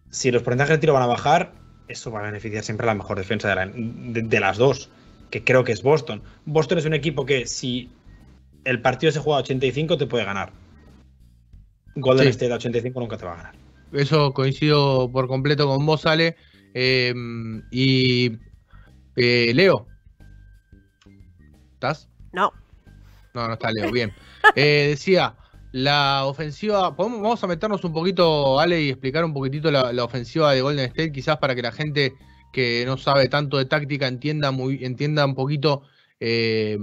B: Si los porcentajes de tiro van a bajar, eso va a beneficiar siempre a la mejor defensa de las dos que creo que es Boston. Boston es un equipo que si el partido se juega a 85 te puede ganar. Golden State a 85 nunca te va a ganar.
A: Eso coincido por completo con vos, Ale. Em, y eh, Leo. ¿Estás?
C: No.
A: No, no está Leo. Bien. Eh, decía, la ofensiva, vamos a meternos un poquito, Ale, y explicar un poquitito la, la, ofensiva de Golden State, quizás para que la gente que no sabe tanto de táctica entienda, muy, entienda un poquito eh,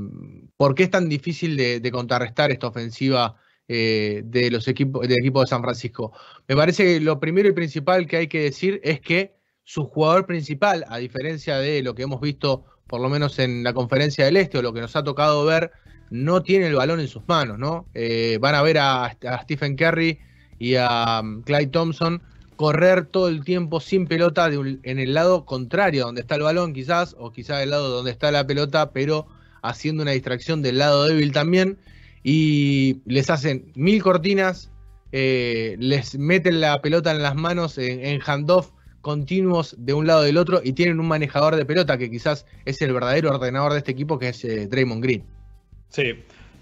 A: por qué es tan difícil de, contrarrestar esta ofensiva eh, de los equipos, del equipo de San Francisco. Me parece que lo primero y principal que hay que decir es que su jugador principal, a diferencia de lo que hemos visto por lo menos en la conferencia del Este o lo que nos ha tocado ver, no tiene el balón en sus manos, ¿no? Eh, van a ver a, Stephen Curry y a Clyde Thompson correr todo el tiempo sin pelota en el lado contrario, donde está el balón quizás, o quizás el lado donde está la pelota, pero haciendo una distracción del lado débil también, y les hacen mil cortinas, eh, les meten la pelota en las manos en, handoff continuos de un lado del otro y tienen un manejador de pelota que quizás es el verdadero ordenador de este equipo, que es eh, Draymond Green.
B: Sí,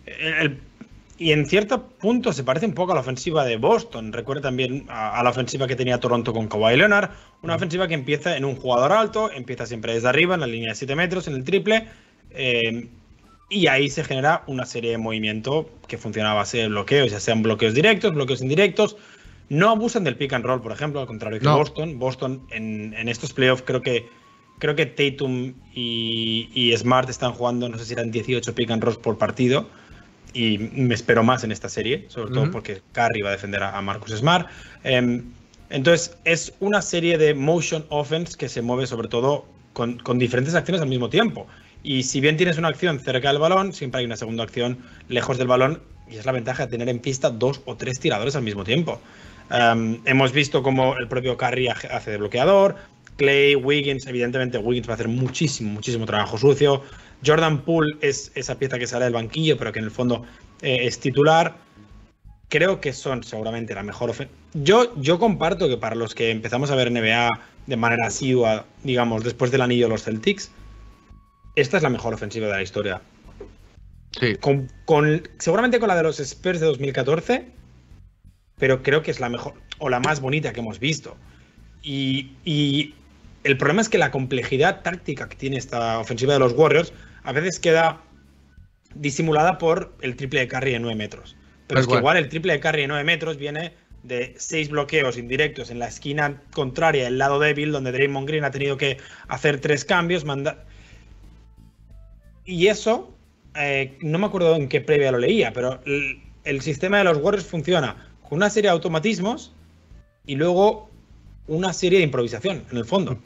B: el y en cierto punto se parece un poco a la ofensiva de Boston. Recuerda también a, la ofensiva que tenía Toronto con Kawhi Leonard. Una ofensiva que empieza en un jugador alto, empieza siempre desde arriba, en la línea de 7 metros, en el triple. Eh, y ahí se genera una serie de movimientos que funciona a base de bloqueos, ya sean bloqueos directos, bloqueos indirectos. No abusan del pick and roll, por ejemplo, al contrario que Boston. Boston en, estos playoffs creo que creo que Tatum y, y, Smart están jugando, no sé si eran 18 pick and rolls por partido y me espero más en esta serie, sobre todo porque Curry va a defender a, Marcus Smart. Em, entonces, es una serie de motion offense que se mueve sobre todo con, diferentes acciones al mismo tiempo. Y si bien tienes una acción cerca del balón, siempre hay una segunda acción lejos del balón y es la ventaja de tener en pista dos o tres tiradores al mismo tiempo. Em, hemos visto cómo el propio Curry hace de bloqueador, Clay, Wiggins, evidentemente Wiggins va a hacer muchísimo, muchísimo trabajo sucio. Jordan Poole es esa pieza que sale del banquillo, pero que en el fondo eh, es titular. Creo que son seguramente la mejor ofensiva. Yo, yo comparto que para los que empezamos a ver NBA de manera asidua, digamos, después del anillo de los Celtics, esta es la mejor ofensiva de la historia.
A: Sí.
B: Con, seguramente con la de los Spurs de 2014, pero creo que es la mejor o la más bonita que hemos visto. Y, y el problema es que la complejidad táctica que tiene esta ofensiva de los Warriors a veces queda disimulada por el triple de carry de 9 metros. Pero es que igual el triple de carry de 9 metros viene de 6 bloqueos indirectos en la esquina contraria, el lado débil, donde Draymond Green ha tenido que hacer tres cambios. Manda... Y eso, eh, no me acuerdo en qué previa lo leía, pero el, el sistema de los Warriors funciona con una serie de automatismos y luego una serie de improvisación, en el fondo.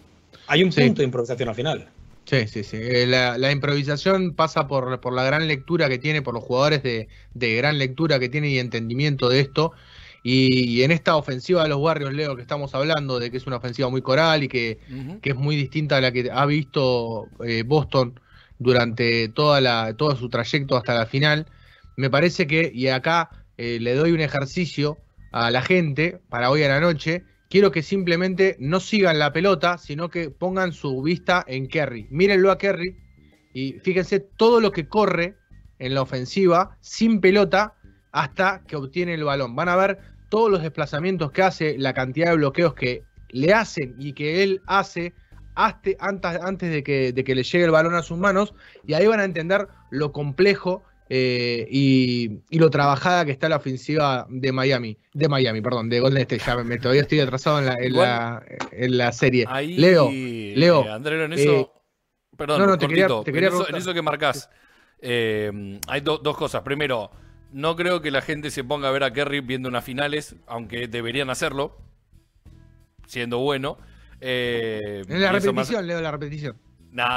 B: Hay un punto de improvisación al final.
A: Sí, sí, sí. Eh, la, improvisación pasa por, por, la gran lectura que tiene, por los jugadores de, gran lectura que tienen y entendimiento de esto. Y, en esta ofensiva de los Warriors, Leo, que estamos hablando, de que es una ofensiva muy coral y que, es muy distinta a la que ha visto eh, Boston durante toda la, todo su trayecto hasta la final, me parece que, y acá eh, le doy un ejercicio a la gente para hoy a la noche, quiero que simplemente no sigan la pelota, sino que pongan su vista en Kerry. Mírenlo a Kerry y fíjense todo lo que corre en la ofensiva sin pelota hasta que obtiene el balón. Van a ver todos los desplazamientos que hace, la cantidad de bloqueos que le hacen y que él hace antes, de, que, de que le llegue el balón a sus manos y ahí van a entender lo complejo eh, y, lo trabajada que está la ofensiva de Miami, de Miami, perdón, de Golden State. Ya me, todavía estoy atrasado en la, en la, serie. Leo, Leo.
D: Eh, Andrés, en eso. Eh, perdón, no, no, te quería, en, eso, que marcás, hay dos cosas. Primero, no creo que la gente se ponga a ver a Kerry viendo unas finales, aunque deberían hacerlo, siendo bueno.
A: en la repetición, Leo, la repetición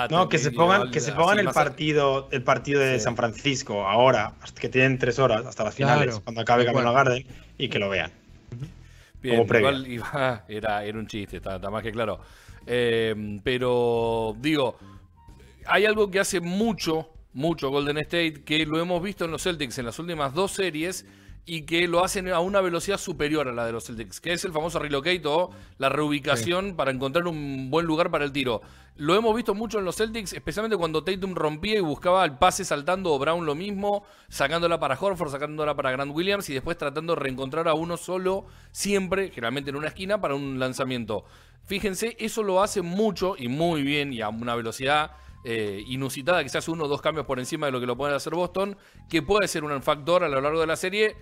B: no, que se pongan, que se pongan el partido, el partido de San Francisco ahora, que tienen tres horas hasta las finales, cuando acabe Camino Garden, y que lo vean.
D: Bien, igual era, era un chiste, está, más que claro. Eh, pero digo, hay algo que hace mucho, mucho Golden State, que lo hemos visto en los Celtics en las últimas dos series y que lo hacen a una velocidad superior a la de los Celtics, que es el famoso relocate o la reubicación para encontrar un buen lugar para el tiro. Lo hemos visto mucho en los Celtics, especialmente cuando Tatum rompía y buscaba el pase saltando, o Brown lo mismo, sacándola para Horford, sacándola para Grant Williams y después tratando de reencontrar a uno solo, siempre, generalmente en una esquina, para un lanzamiento. Fíjense, eso lo hace mucho y muy bien y a una velocidad eh, inusitada, quizás uno o dos cambios por encima de lo que lo puede hacer Boston, que puede ser un factor a lo largo de la serie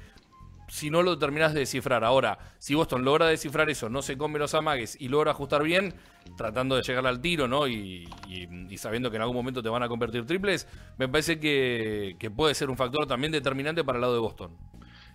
D: si no lo terminas de descifrar. Ahora, si Boston logra descifrar eso, no se come los amagues y logra ajustar bien, tratando de llegar al tiro, ¿no? Y, sabiendo que en algún momento te van a convertir triples, me parece que, puede ser un factor también determinante para el lado de Boston.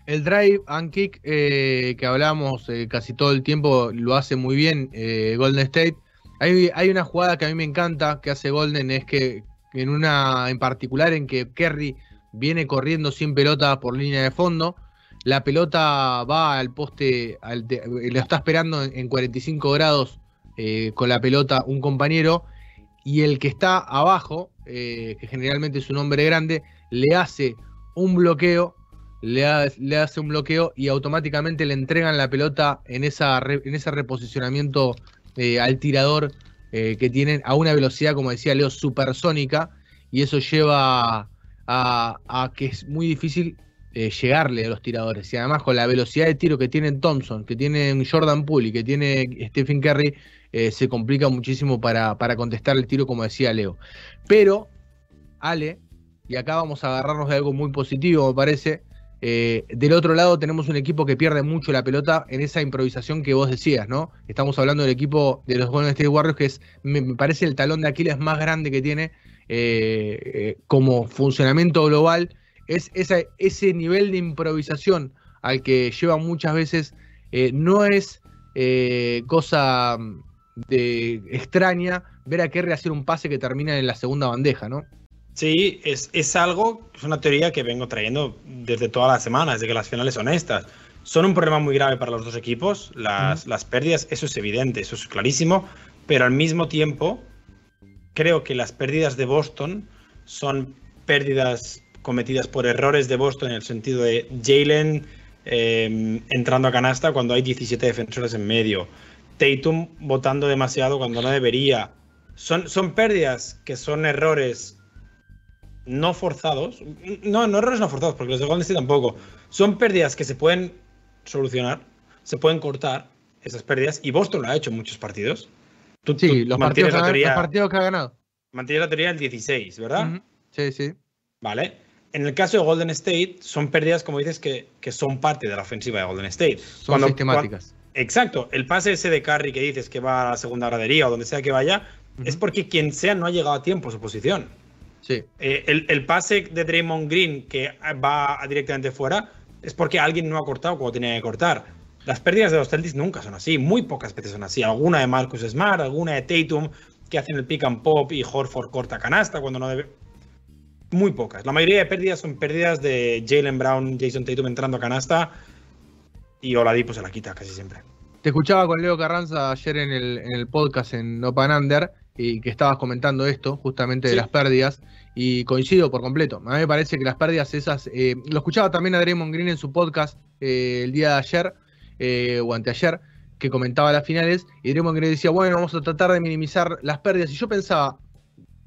A: El drive and kick eh, que hablamos eh, casi todo el tiempo lo hace muy bien Golden State. Hay, una jugada que a mí me encanta que hace Golden, es que en una en particular en que Kerry viene corriendo sin pelota por línea de fondo, la pelota va al poste, lo está esperando en 45 grados eh, con la pelota un compañero, y el que está abajo, eh, que generalmente es un hombre grande, le hace un bloqueo, le, hace un bloqueo y automáticamente le entregan la pelota en, esa, en ese reposicionamiento eh, al tirador eh, que tienen a una velocidad, como decía Leo, supersónica, y eso lleva a, que es muy difícil eh, llegarle a los tiradores. Y además con la velocidad de tiro que tienen Thompson, que tienen Jordan Poole y que tiene Stephen Curry, se complica muchísimo para, para contestar el tiro, como decía Leo. Pero, Ale, y acá vamos a agarrarnos de algo muy positivo, me parece, eh, del otro lado tenemos un equipo que pierde mucho la pelota en esa improvisación que vos decías, ¿no? Estamos hablando del equipo de los Golden State Warriors, que es, me, parece el talón de Aquiles más grande que tiene eh, eh, como funcionamiento global. Es ese nivel de improvisación al que lleva muchas veces, no es cosa de extraña ver a Kerry hacer un pase que termina en la segunda bandeja, ¿no?
B: Sí, es, es algo, es una teoría que vengo trayendo desde toda la semana, desde que las finales son estas. Son un problema muy grave para los dos equipos, las, las pérdidas, eso es evidente, eso es clarísimo, pero al mismo tiempo creo que las pérdidas de Boston son pérdidas cometidas por errores de Boston en el sentido de Jalen em, entrando a canasta cuando hay 17 defensores en medio, Tatum votando demasiado cuando no debería. Son, son pérdidas que son errores no forzados. No, no errores no forzados, porque los de Golden State tampoco. Son pérdidas que se pueden solucionar, se pueden cortar esas pérdidas y Boston lo ha hecho en muchos partidos.
A: Tú, sí, los, partidos, la teoría, los partidos que ha ganado.
B: Mantienes la teoría del 16, ¿verdad?
A: Sí, sí.
B: Vale. En el caso de Golden State, son pérdidas, como dices, que, que son parte de la ofensiva de Golden State.
A: Son sistemáticas.
B: exacto. El pase ese de Curry que dices que va a la segunda gradería o donde sea que vaya, es porque quien sea no ha llegado a tiempo a su posición.
A: Sí.
B: Eh, el, el, pase de Draymond Green que va directamente fuera es porque alguien no ha cortado como tenía que cortar. Las pérdidas de los Celtics nunca son así, muy pocas veces son así. Alguna de Marcus Smart, alguna de Tatum, que hacen el pick and pop y Horford corta canasta cuando no debe. Muy pocas. La mayoría de pérdidas son pérdidas de Jalen Brown, Jason Tatum entrando a canasta y Oladipo se la quita casi siempre.
A: Te escuchaba con Leo Carranza ayer en el, en el podcast en Open Under y que estabas comentando esto, justamente de las pérdidas, y coincido por completo. A mí me parece que las pérdidas esas, eh, lo escuchaba también a Draymond Green en su podcast eh, el día de ayer, eh, o anteayer, que comentaba las finales, y Draymond Green decía, bueno, vamos a tratar de minimizar las pérdidas. Y yo pensaba,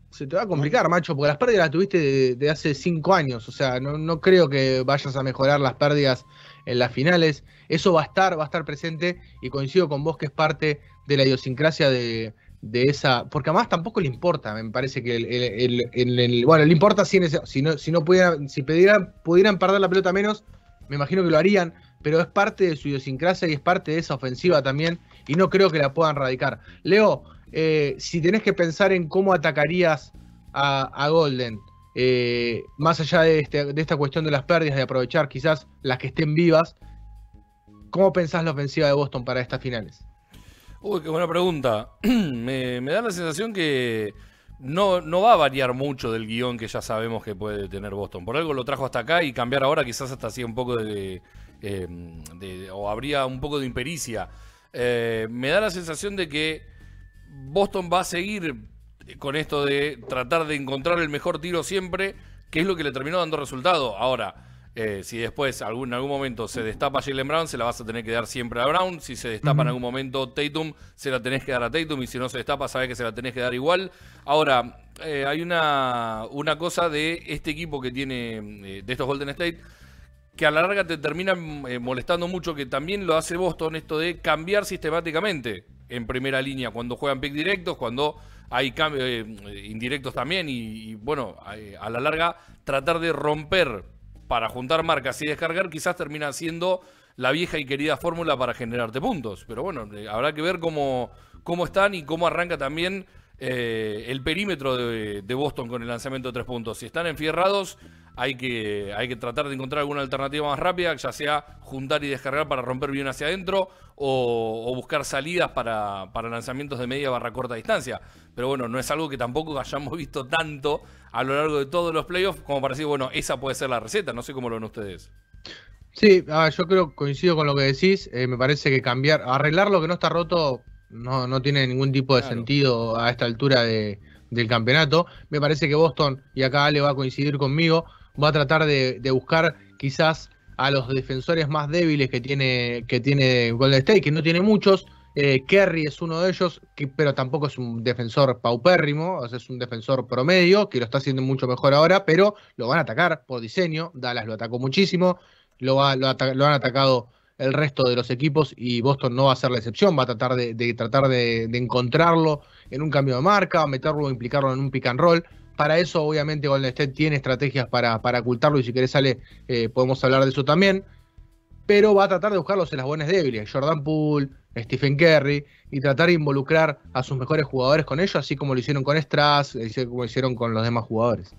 A: se te va a complicar, macho, porque las pérdidas las tuviste de, hace cinco años. O sea, no, creo que vayas a mejorar las pérdidas en las finales. Eso va a estar, va a estar presente, y coincido con vos que es parte de la idiosincrasia de, esa. Porque además tampoco le importa, me parece que el, bueno, le importa si, si no, si no pudieran, si pudieran, perder la pelota menos, me imagino que lo harían, pero es parte de su idiosincrasia y es parte de esa ofensiva también, y no creo que la puedan radicar. Leo, eh, si tenés que pensar en cómo atacarías a, Golden, eh, más allá este, de, esta cuestión de las pérdidas, de aprovechar quizás las que estén vivas, ¿cómo pensás la ofensiva de Boston para estas finales?
D: Uy, qué buena pregunta. me, da la sensación que no, no va a variar mucho del guion que ya sabemos que puede tener Boston. Por algo lo trajo hasta acá y cambiar ahora quizás hasta hacía un poco de, eh, o habría un poco de impericia. Eh, me da la sensación de que Boston va a seguir con esto de tratar de encontrar el mejor tiro siempre, que es lo que le terminó dando resultado. Ahora, eh, si después algún, en algún momento se destapa Jalen Brown, se la vas a tener que dar siempre a Brown. Si se destapa en algún momento Tatum, se la tenés que dar a Tatum. Y si no se destapa, sabes que se la tenés que dar igual. Ahora, hay una, una cosa de este equipo que tiene, de estos Golden State, que a la larga te termina eh, molestando mucho, que también lo hace Boston, esto de cambiar sistemáticamente en primera línea, cuando juegan pick directos, cuando hay cambios eh, indirectos también, y, bueno, a, la larga tratar de romper para juntar marcas y descargar, quizás termina siendo la vieja y querida fórmula para generarte puntos. Pero bueno, eh, habrá que ver cómo, cómo están y cómo arranca también el perímetro de, de, Boston con el lanzamiento de tres puntos. Si están enfierrados, hay que, hay que tratar de encontrar alguna alternativa más rápida, ya sea juntar y descargar para romper bien hacia adentro o, buscar salidas para, lanzamientos de media barra corta distancia. Pero bueno, no es algo que tampoco hayamos visto tanto a lo largo de todos los playoffs como para decir, bueno, esa puede ser la receta. No sé cómo lo ven ustedes.
A: Sí, yo creo, coincido con lo que decís. Eh, me parece que cambiar, arreglar lo que no está roto no, no tiene ningún tipo de sentido a esta altura de, del campeonato. Me parece que Boston, y acá le va a coincidir conmigo, va a tratar de, buscar quizás a los defensores más débiles que tiene, que tiene Golden State, que no tiene muchos. Eh, Kerry es uno de ellos, pero tampoco es un defensor paupérrimo, es un defensor promedio, que lo está haciendo mucho mejor ahora, pero lo van a atacar por diseño. Dallas lo atacó muchísimo, lo, va, lo, han atacado el resto de los equipos y Boston no va a ser la excepción, va a tratar de, tratar de, encontrarlo en un cambio de marca, meterlo implicarlo en un pick and roll. Para eso, obviamente, Golden State tiene estrategias para, para ocultarlo y si querés, sale, eh, podemos hablar de eso también. Pero va a tratar de buscarlos en las buenas débiles. Jordan Poole, Stephen Curry, y tratar de involucrar a sus mejores jugadores con ellos, así como lo hicieron con Strass, como lo hicieron con los demás jugadores.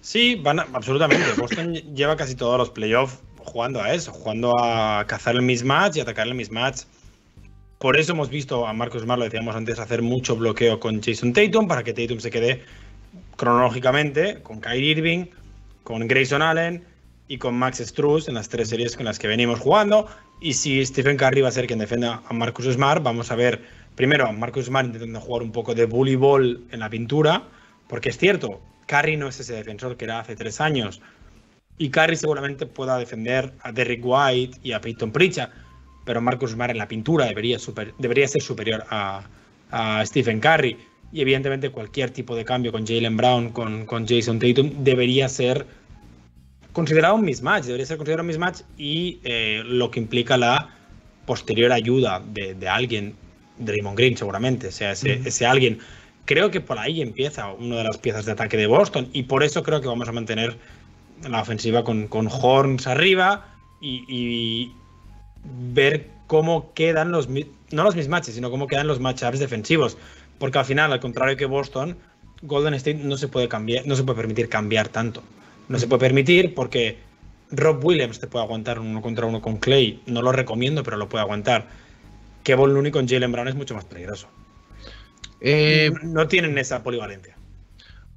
B: Sí, van absolutamente. Boston lleva casi todos los playoffs jugando a eso, jugando a cazar el mismatch y atacar el mismatch. Por eso hemos visto a Marcus Smart, lo decíamos antes, hacer mucho bloqueo con Jason Tatum para que Tatum se quede cronológicamente con Kyrie Irving, con Grayson Allen y con Max Struz en las tres series con las que venimos jugando. Y si Stephen Curry va a ser quien defienda a Marcus Smart, vamos a ver primero a Marcus Smart intentando jugar un poco de ball en la pintura, porque es cierto, Curry no es ese defensor que era hace tres años. Y Curry seguramente pueda defender a Derrick White y a Peyton Pritchard, pero Marcus Smart en la pintura debería, debería ser superior a, a Stephen Curry y evidentemente cualquier tipo de cambio con Jalen Brown, con, con Jason Tatum, debería ser considerado un mismatch, debería ser considerado un mismatch y eh, lo que implica la posterior ayuda de, alguien, Draymond Green seguramente, sea ese, ese alguien. Creo que por ahí empieza una de las piezas de ataque de Boston y por eso creo que vamos a mantener la ofensiva con, con Horns arriba y, ver cómo quedan los, no los mismatches, sino cómo quedan los matchups defensivos. Porque al final, al contrario que Boston, Golden State no se puede cambiar, no se puede permitir cambiar tanto. No se puede permitir porque Rob Williams te puede aguantar uno contra uno con Clay. No lo recomiendo, pero lo puede aguantar. Kevin Looney con Jalen Brown es mucho más peligroso. Eh, no tienen esa polivalencia.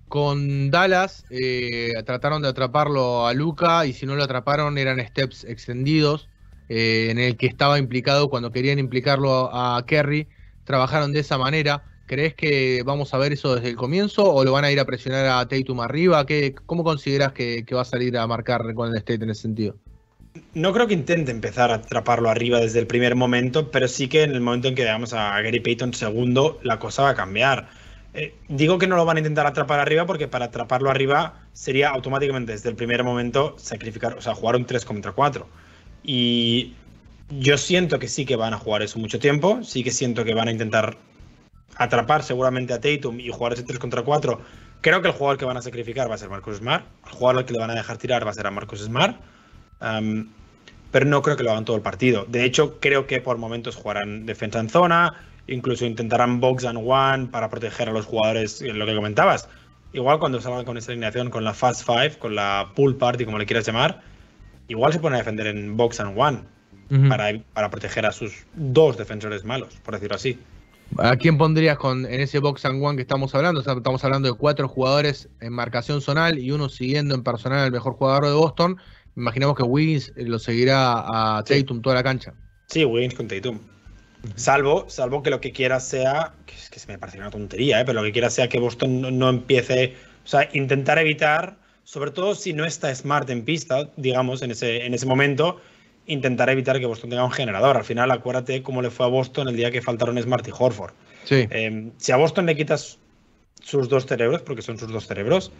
A: Con Dallas eh, trataron de atraparlo a Luca y si no lo atraparon eran steps extendidos eh, en el que estaba implicado cuando querían implicarlo a Kerry. Trabajaron de esa manera. ¿Crees que vamos a ver eso desde el comienzo o lo van a ir a presionar a Tatum arriba? ¿Qué, ¿Cómo consideras que, va a salir a marcar con el State en ese sentido?
B: No creo que intente empezar a atraparlo arriba desde el primer momento, pero sí que en el momento en que veamos a Gary Payton segundo, la cosa va a cambiar. Eh, digo que no lo van a intentar atrapar arriba porque para atraparlo arriba sería automáticamente desde el primer momento sacrificar, o sea, jugar un 3 contra 4. Y yo siento que sí que van a jugar eso mucho tiempo, sí que siento que van a intentar atrapar seguramente a Tatum y jugar ese 3 contra 4, creo que el jugador que van a sacrificar va a ser Marcus Smart. El jugador al que le van a dejar tirar va a ser a Marcus Smart. pero no creo que lo hagan todo el partido. De hecho, creo que por momentos jugarán defensa en zona, incluso intentarán box and one para proteger a los jugadores, lo que comentabas. Igual cuando salgan con esa alineación, con la Fast Five, con la Pool Party, como le quieras llamar, igual se ponen a defender en box and one para, para proteger a sus dos defensores malos, por decirlo así.
A: ¿A quién pondrías con, en ese box and one que estamos hablando? estamos hablando de cuatro jugadores en marcación zonal y uno siguiendo en personal al mejor jugador de Boston. Imaginamos que Wiggins lo seguirá a Tatum toda la cancha.
B: Sí, Wiggins con Tatum. Salvo, salvo que lo que quiera sea, que, es que se me parece una tontería, ¿eh? pero lo que quiera sea que Boston no, empiece, o sea, intentar evitar, sobre todo si no está Smart en pista, digamos, en ese, en ese momento, intentar evitar que Boston tenga un generador. Al final, acuérdate cómo le fue a Boston el día que faltaron Smart y Horford. Em, si a Boston le quitas sus dos cerebros, porque son sus dos cerebros,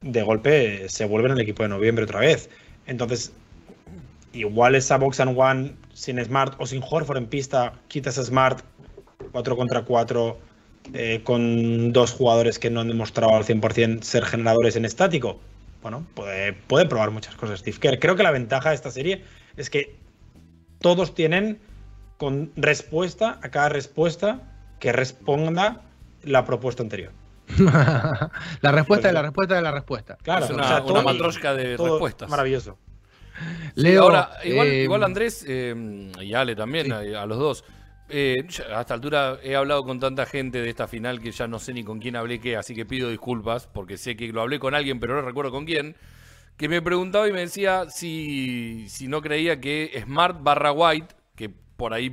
B: de golpe se vuelven el equipo de noviembre otra vez. Entonces, igual esa box and one sin Smart o sin Horford en pista, quitas a Smart 4 contra 4 eh, con dos jugadores que no han demostrado al 100% ser generadores en estático. Bueno, puede, puede probar muchas cosas Steve Kerr. Creo que la ventaja de esta serie es que todos tienen con respuesta a cada respuesta que responda la propuesta anterior.
A: la respuesta de la respuesta de la respuesta.
D: Claro, es una, matrosca de respuestas.
B: Maravilloso.
D: Leo, ahora, igual, eh, igual Andrés eh, y Ale también, a, los dos. Eh, a esta altura he hablado con tanta gente de esta final que ya no sé ni con quién hablé qué, así que pido disculpas porque sé que lo hablé con alguien, pero no recuerdo con quién que me preguntaba y me decía si, si no creía que Smart barra White, que por ahí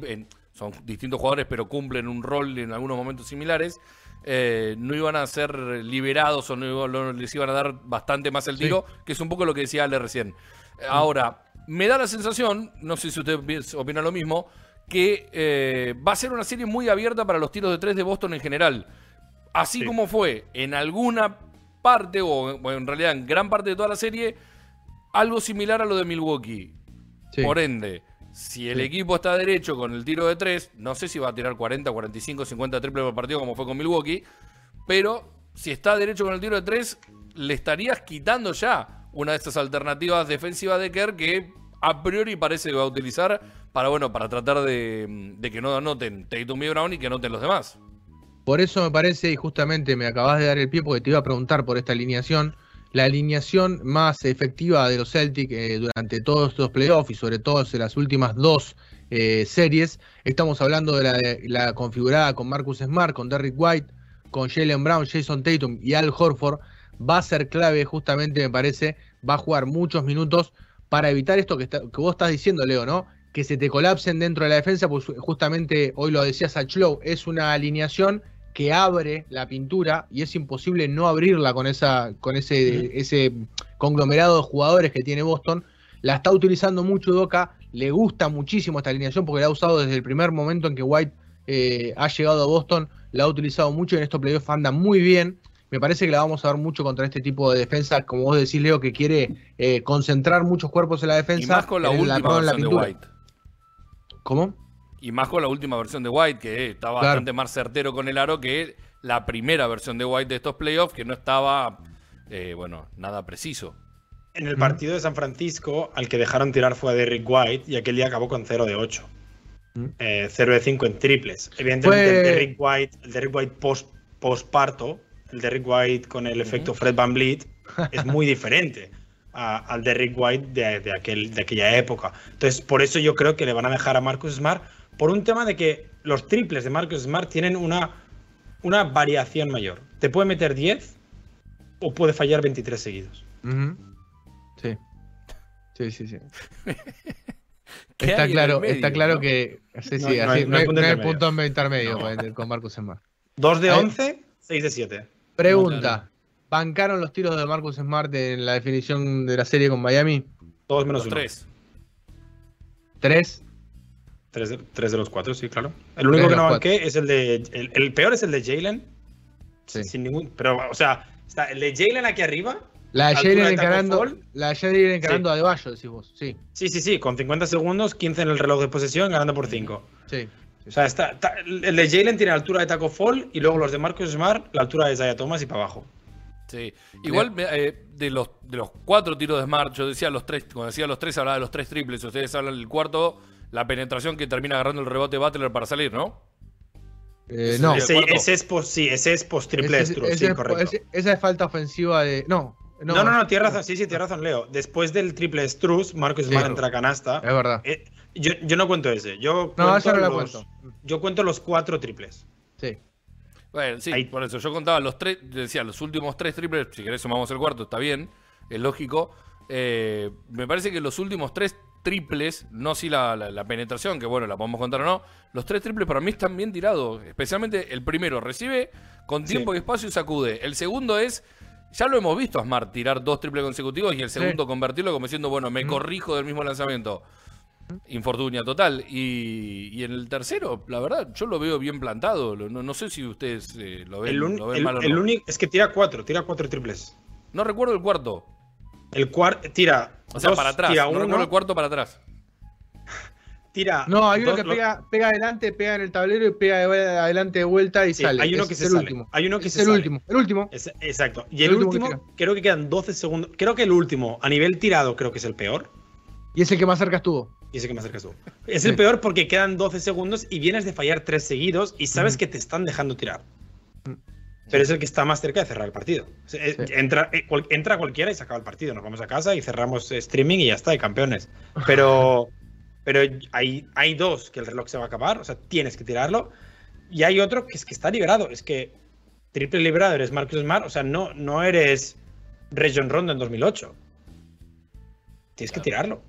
D: son distintos jugadores pero cumplen un rol en algunos momentos similares, eh, no iban a ser liberados o no, les iban a dar bastante más el tiro, que es un poco lo que decía Ale recién. Ahora, me da la sensación, no sé si usted opina lo mismo, que eh, va a ser una serie muy abierta para los tiros de tres de Boston en general. Así como fue en alguna parte, o en realidad en gran parte de toda la serie, algo similar a lo de Milwaukee. Por ende, si el equipo está derecho con el tiro de tres, no sé si va a tirar 40, 45, 50 triple por partido como fue con Milwaukee, pero si está derecho con el tiro de tres, le estarías quitando ya una de estas alternativas defensivas de Kerr que a priori parece que va a utilizar para, bueno, para tratar de, de que no anoten Tatum y Brown y que anoten los demás.
A: Por eso me parece, y justamente me acabas de dar el pie porque te iba a preguntar por esta alineación, la alineación más efectiva de los Celtics eh, durante todos estos playoffs y sobre todo en las últimas dos eh, series. Estamos hablando de la, la, configurada con Marcus Smart, con Derrick White, con Jalen Brown, Jason Tatum y Al Horford. Va a ser clave, justamente me parece, va a jugar muchos minutos para evitar esto que, que vos estás diciendo, Leo, ¿no? Que se te colapsen dentro de la defensa, pues justamente hoy lo decía Sachlow, es una alineación que abre la pintura y es imposible no abrirla con, esa, con ese, ese conglomerado de jugadores que tiene Boston. La está utilizando mucho Doca, le gusta muchísimo esta alineación porque la ha usado desde el primer momento en que White eh, ha llegado a Boston, la ha utilizado mucho y en estos playoffs anda muy bien. me parece que la vamos a ver mucho contra este tipo de defensa, como vos decís, Leo, que quiere eh, concentrar muchos cuerpos en la defensa.
D: Y más con la última versión de White.
A: ¿Cómo?
D: Y más con la última versión de White, que está bastante más certero con el aro que la primera versión de White de estos playoffs, que no estaba, eh, bueno, nada preciso.
B: En el partido de San Francisco, al que dejaron tirar fue a Derrick White y aquel día acabó con 0 de 8. 0 de 5 en triples. Evidentemente, el Derrick White, el Derrick White post, postparto, el Derrick White con el efecto Fred Van Vliet, es muy diferente al Derrick White de, aquel, de aquella época. Entonces, por eso yo creo que le van a dejar a Marcus Smart por un tema de que los triples de Marcus Smart tienen una, una variación mayor. Te puede meter 10 o puede fallar 23 seguidos.
A: Sí. Sí, sí, sí. está claro, está claro que. Sí, sí, no, así, no, hay, punto intermedio con Marcus Smart.
B: 2 de 11, 6 de 7.
A: Pregunta: ¿bancaron los tiros de Marcus Smart en la definición de la serie con Miami?
B: Todos menos
D: 3.
A: ¿Tres?
B: Tres de, tres de los cuatro, sí, claro. El único que no banqué es el de. El, peor es el de Jalen. Sí. Sin ningún. Pero, o sea, está el de Jalen aquí arriba.
A: La de Jalen encarando, la de Jalen encarando a Deballo, decís vos. Sí.
B: sí, sí, sí. Con 50 segundos, 15 en el reloj de posesión, ganando por 5.
A: Sí.
B: O sea, está, el de Jalen tiene la altura de Taco Fall y luego los de Marcus Smart, la altura de Zaya Thomas y para abajo.
D: Sí. Igual eh, de, los, de los cuatro tiros de Smart, yo decía los tres, cuando decía los tres, hablaba de los tres triples. Ustedes hablan del cuarto la penetración que termina agarrando el rebote Butler para salir, ¿no?
A: Eh, no.
B: Ese, es post, sí, ese es post triple sí, correcto.
A: esa es falta ofensiva de. No.
B: No, no, no, tienes razón, sí, sí, tienes razón, Leo. Después del triple Struz, Marcos Smart entra a canasta.
A: Es verdad.
B: Eh, yo, yo, no cuento ese. Yo no, cuento no los, cuento. Yo cuento los cuatro triples.
A: Sí.
D: Bueno, sí, por eso yo contaba los tres, decía, los últimos tres triples, si querés sumamos el cuarto, está bien, es lógico. Eh, me parece que los últimos tres triples, no si la, penetración, que bueno, la podemos contar o no, los tres triples para mí están bien tirados. Especialmente el primero, recibe con tiempo y espacio y sacude. El segundo es, ya lo hemos visto a Smart tirar dos triples consecutivos y el segundo convertirlo como diciendo, bueno, me corrijo del mismo lanzamiento. Infortunia total. Y, en el tercero, la verdad, yo lo veo bien plantado. No, sé si ustedes eh, lo ven, mal o
B: el único es que tira cuatro, tira cuatro triples.
D: No recuerdo el cuarto.
B: El cuarto tira.
D: O sea, para atrás. Tira uno, el cuarto para atrás.
B: Tira.
A: No, hay uno que pega, pega adelante, pega en el tablero y pega adelante de vuelta y sale.
B: Hay uno que se sale. Último. Hay uno que es se el
A: último. El último.
B: exacto. Y el, último, creo que quedan 12 segundos. Creo que el último, a nivel tirado, creo que es el peor.
A: Y es el que más cerca estuvo.
B: Y es el que más cerca estuvo. Es el peor porque quedan 12 segundos y vienes de fallar tres seguidos y sabes que te están dejando tirar pero es el que está más cerca de cerrar el partido. Entra, eh, entra cualquiera y se acaba el partido. Nos vamos a casa y cerramos streaming y ya está, de campeones. Pero, pero hay, hay dos que el reloj se va a acabar, o sea, tienes que tirarlo. Y hay otro que es que está liberado. Es que triple liberado eres Marcus Smart, o sea, no, no eres Region Rondo en 2008. Tienes que tirarlo.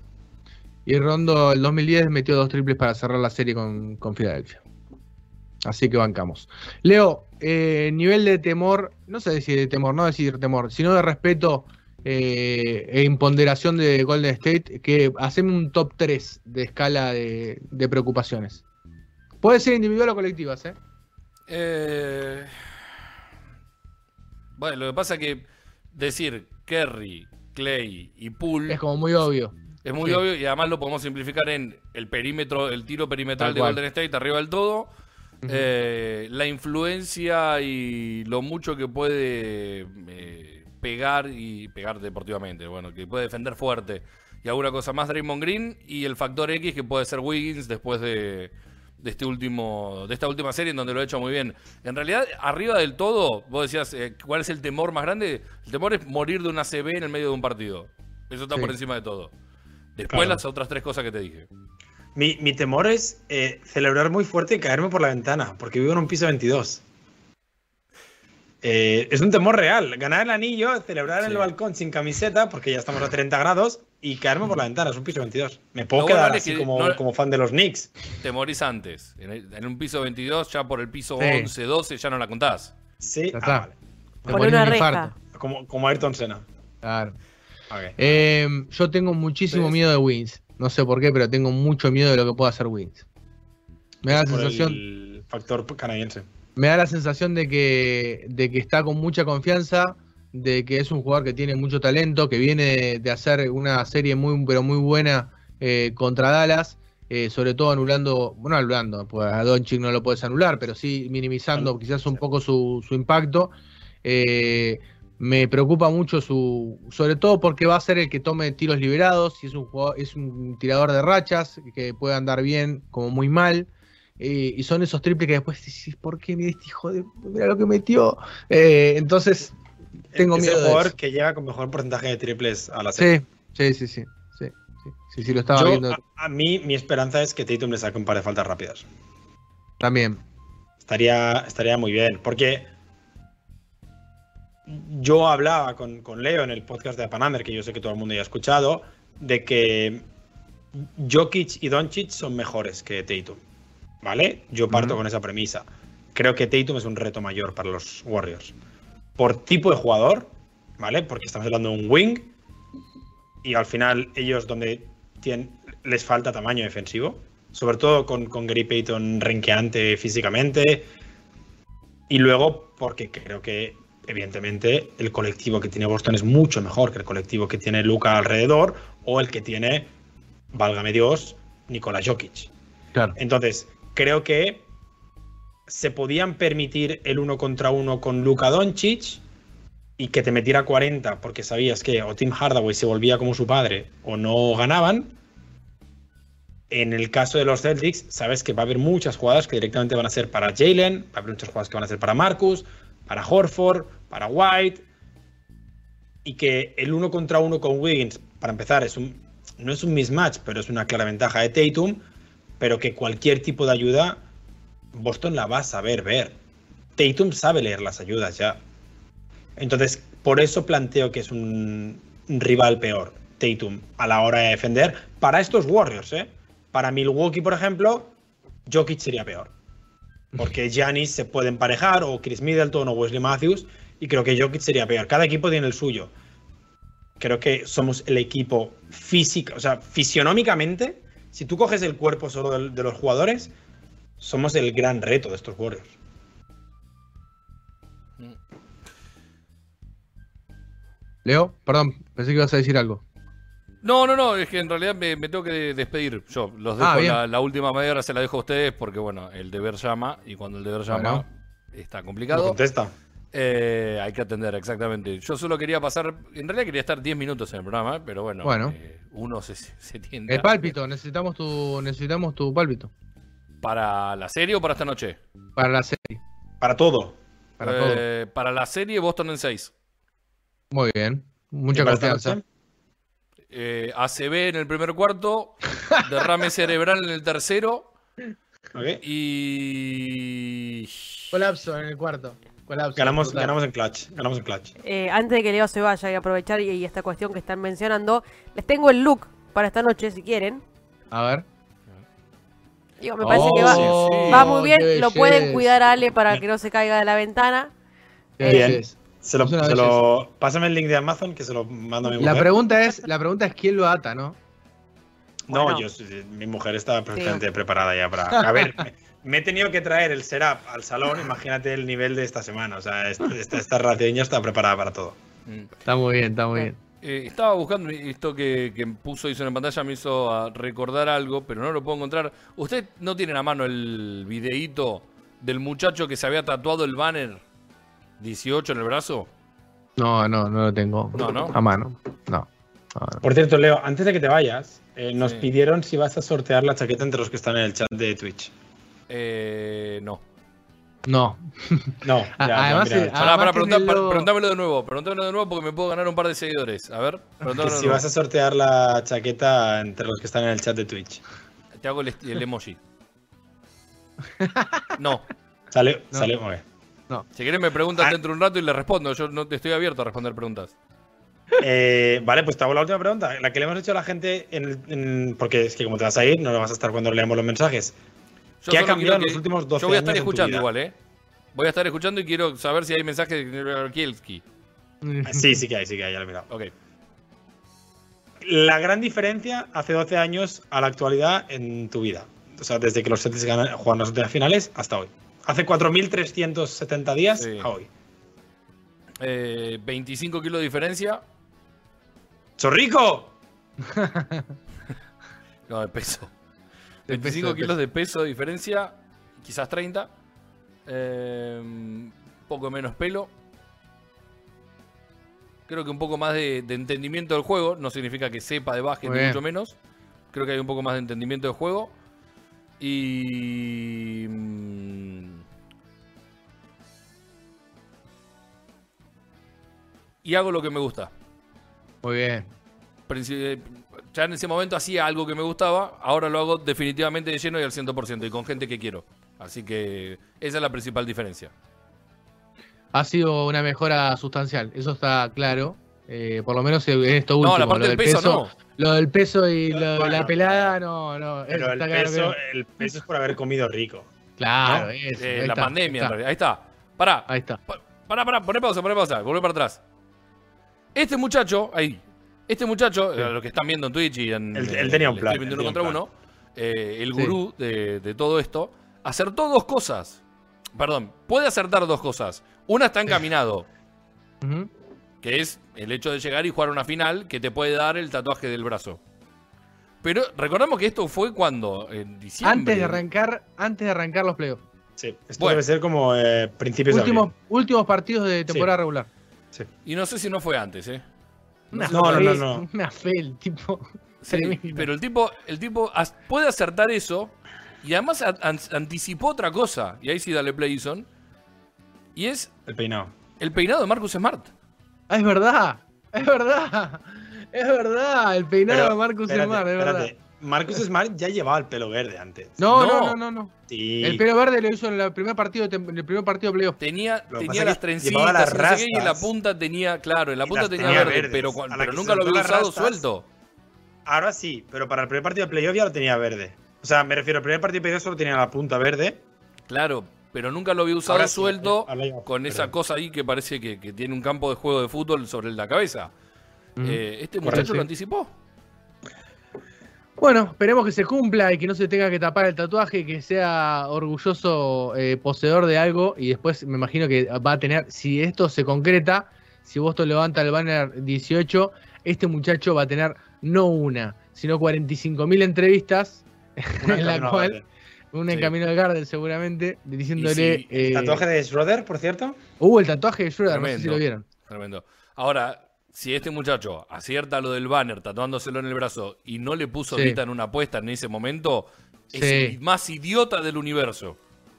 A: Y Rondo el 2010 metió dos triples para cerrar la serie con, con Filadelfia. Así que bancamos. Leo, eh, nivel de temor, no sé si de temor, no decir temor, sino de respeto eh, e imponderación de Golden State, que hacemos un top 3 de escala de, preocupaciones. Puede ser individual o colectivas, ¿eh?
D: ¿eh? Bueno, lo que pasa es que decir Kerry, Clay y Poole.
A: Es como muy obvio.
D: Es muy obvio y además lo podemos simplificar en el perímetro, el tiro perimetral de Golden State arriba del todo eh, la influencia y lo mucho que puede eh, pegar y pegar deportivamente, bueno, que puede defender fuerte. Y alguna cosa más Draymond Green y el factor X que puede ser Wiggins después de, este último de esta última serie en donde lo ha hecho muy bien. En realidad, arriba del todo, vos decías, eh, ¿cuál es el temor más grande? El temor es morir de una CB en el medio de un partido. Eso está por encima de todo. Después las otras tres cosas que te dije.
B: Mi, temor es eh, celebrar muy fuerte y caerme por la ventana, porque vivo en un piso 22. Eh, es un temor real. Ganar el anillo, celebrar en el balcón sin camiseta, porque ya estamos a 30 grados, y caerme por la ventana. Es un piso 22. Me puedo quedar así como, fan de los Knicks.
D: Te morís antes. En, un piso 22, ya por el piso 11, 12, ya no la contás.
B: Sí, ah,
C: vale. una reja.
B: Como, como Ayrton Senna.
A: Claro. Eh, yo tengo muchísimo miedo de Wins. No sé por qué, pero tengo mucho miedo de lo que pueda hacer Wings. Me da la sensación.
B: El factor canadiense.
A: me da la sensación de que, de que está con mucha confianza, de que es un jugador que tiene mucho talento, que viene de hacer una serie muy, pero muy buena eh, contra Dallas, eh, sobre todo anulando, bueno, anulando, pues a Doncic no lo puedes anular, pero sí minimizando quizás un poco su, su impacto. Eh, me preocupa mucho su, sobre todo porque va a ser el que tome tiros liberados, y es un jugador, es un tirador de rachas que puede andar bien como muy mal. y son esos triples que después dices, ¿por qué mira este hijo de mira lo que metió? entonces tengo miedo.
B: Es jugador que llega con mejor porcentaje de triples a la
A: serie. Sí, sí, sí, sí. Sí, sí, lo estaba viendo.
B: A, mí, mi esperanza es que Tatum le saque un par de faltas rápidas.
A: También.
B: Estaría, estaría muy bien. Porque yo hablaba con, con Leo en el podcast de Panamer, que yo sé que todo el mundo ya ha escuchado, de que Jokic y Doncic son mejores que Tatum. ¿Vale? Yo parto con esa premisa. Creo que Tatum es un reto mayor para los Warriors por tipo de jugador, ¿vale? Porque estamos hablando de un wing y al final ellos donde tienen, les falta tamaño defensivo, sobre todo con, con Gary Payton renqueante físicamente y luego porque creo que evidentemente el colectivo que tiene Boston es mucho mejor que el colectivo que tiene Luca alrededor o el que tiene, válgame Dios, Nikola Jokic.
A: Claro.
B: Entonces, creo que se podían permitir el uno contra uno con Luka Doncic y que te metiera 40 porque sabías que o Tim Hardaway se volvía como su padre o no ganaban. En el caso de los Celtics, sabes que va a haber muchas jugadas que directamente van a ser para Jalen, va a haber muchas jugadas que van a ser para Marcus, para Horford, para White. Y que el uno contra uno con Wiggins, para empezar, es un, no es un mismatch, pero es una clara ventaja de Tatum. Pero que cualquier tipo de ayuda Boston la va a saber ver. Tatum sabe leer las ayudas ya. Entonces, por eso planteo que es un rival peor, Tatum, a la hora de defender. Para estos Warriors, ¿eh? Para Milwaukee, por ejemplo, Jokic sería peor. Porque Giannis se puede emparejar, o Chris Middleton, o Wesley Matthews, y creo que Jokic sería peor. Cada equipo tiene el suyo. Creo que somos el equipo físico, o sea, fisionómicamente, si tú coges el cuerpo solo de los jugadores, somos el gran reto de estos Warriors.
A: Leo, perdón, pensé que ibas a decir algo.
D: No, no, no, es que en realidad me, tengo que despedir. Yo los dejo, ah, la, última media hora se la dejo a ustedes porque, bueno, el deber llama y cuando el deber llama está complicado.
B: contesta.
D: Eh, hay que atender, exactamente. Yo solo quería pasar, en realidad quería estar 10 minutos en el programa, pero bueno,
A: bueno.
D: Eh, uno se, se tiende.
A: El pálpito, necesitamos tu, necesitamos tu pálpito.
D: ¿Para la serie o para esta noche?
A: Para la serie.
B: Para todo.
D: Para, eh, para la serie, Boston en 6.
A: Muy bien. Mucha confianza.
D: Eh, ACB en el primer cuarto, derrame cerebral en el tercero. Y.
A: Colapso en el cuarto.
B: ganamos, ganamos en clutch. Ganamos en clutch.
C: Eh, antes de que Leo se vaya y aprovechar y esta cuestión que están mencionando, les tengo el look para esta noche si quieren.
A: A ver
C: me parece que va, oh, muy bien. Lo pueden cuidar a Ale para que no se caiga de la ventana.
B: Bien. Se lo, pásame el link de Amazon que se lo mando a mi mujer.
A: La pregunta es, la pregunta es quién lo ata, ¿no?
B: No, yo, mi mujer está perfectamente preparada ya para. A ver, me, he tenido que traer el setup al salón. Imagínate el nivel de esta semana. O sea, esta, esta, esta está preparada para todo.
A: Está muy bien, está muy bien.
D: Eh, estaba buscando esto que, puso hizo en pantalla, me hizo recordar algo, pero no lo puedo encontrar. ¿Usted no tiene a mano el videíto del muchacho que se había tatuado el banner 18 en el brazo?
A: No, no, no lo tengo. No, no. A mano. No.
B: Por cierto, Leo, antes de que te vayas, eh, nos pidieron si vas a sortear la chaqueta entre los que están en el chat de Twitch.
D: Eh, no.
A: No.
B: No.
A: además,
D: para, preguntámelo de nuevo. Pregúntamelo de nuevo porque me puedo ganar un par de seguidores. A ver.
B: si vas a sortear la chaqueta entre los que están en el chat de Twitch.
D: Te hago el, emoji. No.
B: Sale, no. sale, okay.
D: No. Si quieres me preguntas ah. dentro de un rato y le respondo. Yo no te estoy abierto a responder preguntas.
B: Eh, vale, pues te hago la última pregunta. La que le hemos hecho a la gente, en, porque es que como te vas a ir, no lo vas a estar cuando leamos los mensajes. ¿Qué ha cambiado en los últimos 12 años? Yo
D: voy a estar escuchando igual, ¿eh? Voy a estar escuchando y quiero saber si hay mensajes de Kielski.
B: Sí, sí que hay, sí que hay, ya lo he mirado. Ok. La gran diferencia hace 12 años a la actualidad en tu vida. O sea, desde que los Celtics juegan las últimas finales hasta hoy. Hace 4.370 días
D: Sí.
B: a hoy.
D: Eh, 25 kilos de diferencia.
B: ¡Chorrico!
D: No, de peso.
A: De
D: 25
A: peso, de
D: kilos de peso de diferencia. Quizás 30. Eh, un poco menos pelo. Creo que un poco más de, de entendimiento del juego. No significa que sepa de básquet, ni mucho menos. Creo que hay un poco más de entendimiento del juego. Y. mm, Y hago lo que me gusta.
A: Muy bien.
D: Princi- eh, Ya en ese momento hacía algo que me gustaba, ahora lo hago definitivamente de lleno y al 100% y con gente que quiero. Así que esa es la principal diferencia.
A: Ha sido una mejora sustancial, eso está claro. Eh, por lo menos en esto último.
D: no, la parte
A: lo
D: del
A: del
D: peso, no.
A: Lo del peso y lo la pelada, no, no.
B: Pero el peso,
A: que-
B: el peso es por haber comido rico.
A: Claro,
B: ¿no?
A: eso,
D: Eh, la
A: está,
D: pandemia,
A: ahí
D: en realidad. Ahí está. Pará,
A: Ahí está.
D: pa- pará, pará, poné pausa, poné pausa, volvé para atrás. Este muchacho, ahí, este muchacho,
A: Sí.
D: eh, lo que están viendo en Twitch y en
B: Él- él tenía un
D: el
B: plan,
D: uno contra
B: un
D: uno, eh, el
A: Sí.
D: gurú de, de todo esto, acertó dos cosas. Perdón, puede acertar dos cosas. Una está encaminado. Que es el hecho de llegar y jugar una final que te puede dar el tatuaje del brazo. Pero recordamos que esto fue cuando, en diciembre.
A: Antes de arrancar, antes de arrancar los playoffs.
B: Sí, esto
D: Bueno.
B: debe ser como eh, principios
A: Últimos,
B: de abril.
A: últimos partidos de temporada regular.
B: Sí.
D: Y no sé si no fue antes, ¿eh?
A: Una
B: No, no,
A: fe,
B: no, no.
A: Una fe, el tipo.
D: Sí, pero el tipo, el tipo puede acertar eso y además an- anticipó otra cosa. Y ahí sí dale play, Ison. Y es
B: El peinado.
D: el peinado de Marcus Smart.
A: Ah, es verdad. Es verdad. Es verdad. El peinado
B: Pero,
A: de Marcus
B: espérate,
A: Smart, es verdad.
B: Marcus Smart ya llevaba el pelo verde antes.
A: No,
D: No.
A: no, no, no, no.
B: Sí.
A: El pelo verde lo hizo en el primer partido en el primer partido de playoff.
D: Tenía, tenía las trencitas
B: las
D: y, no sé qué, y en la punta tenía, claro, en la punta tenía
B: tenía
D: verde,
B: verdes.
D: pero, nunca lo había usado
B: rastas,
D: suelto.
B: Ahora sí, pero para el primer partido de playoff ya lo tenía verde. O sea, me refiero, el primer partido de playoff solo tenía la punta verde.
D: Claro, pero nunca lo había usado
B: Ahora sí,
D: suelto
B: ahora ya-
D: con esa
B: perdón.
D: cosa ahí que parece que, que tiene un campo de juego de fútbol sobre la cabeza.
A: Ujú.
D: Eh, este
A: Correcto.
D: muchacho lo anticipó.
A: Bueno, esperemos que se cumpla y que no se tenga que tapar el tatuaje que sea orgulloso eh, poseedor de algo. Y después me imagino que va a tener, si esto se concreta, si Boston levanta el banner 18, este muchacho va a tener no una, sino 45.000 entrevistas
B: Una
A: en la cual,
B: verde.
A: una en camino al Garden seguramente, diciéndole... Eh,
B: Tatuaje de Schroeder, por cierto.
A: Hubo el tatuaje de Schroeder, no sé si lo vieron.
D: Tremendo. Ahora, si este muchacho acierta lo del banner tatuándoselo en el brazo y no le puso
A: Sí.
D: ahorita en una apuesta en ese momento, es
A: Sí.
D: el más idiota del universo.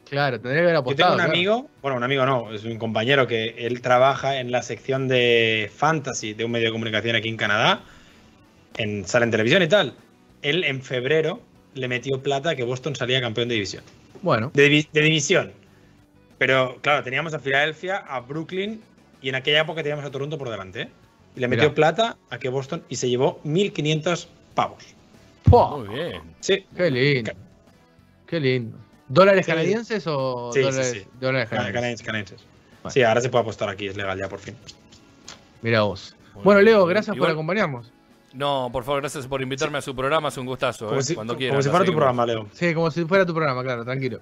A: Claro, tendría que haber
B: Yo
A: apostado.
B: tengo un
A: claro.
B: amigo, bueno, un amigo no, es un compañero que él trabaja en la sección de fantasy de un medio de comunicación aquí en Canadá, en sale en televisión y tal. Él en febrero le metió plata a que Boston salía campeón de división.
A: Bueno,
B: De, divi- de división. Pero claro, teníamos a Filadelfia, a Brooklyn y en aquella época teníamos a Toronto por delante. ¿eh? Y le metió plata a que Boston y se llevó 1.500 pavos.
A: ¡Pua!
D: Muy bien.
B: Sí,
A: Qué lindo. Qué lindo. ¿Dólares
B: Sí.
A: canadienses o
B: Sí, sí,
A: dólares,
B: sí.
A: dólares
B: Cana-
A: canadienses?
B: canadienses, canadienses.
A: Bueno.
B: Sí, ahora se puede apostar aquí, es legal ya por fin.
A: Mira vos.
D: Muy
A: Bueno,
D: bien.
A: Leo, gracias por acompañarnos.
D: No, por favor, gracias por invitarme a su programa, es un gustazo.
B: Como
D: eh,
B: si,
D: Cuando
B: como
D: quieran.
B: si fuera tu programa, Leo.
A: Sí, como si fuera tu programa, claro, tranquilo.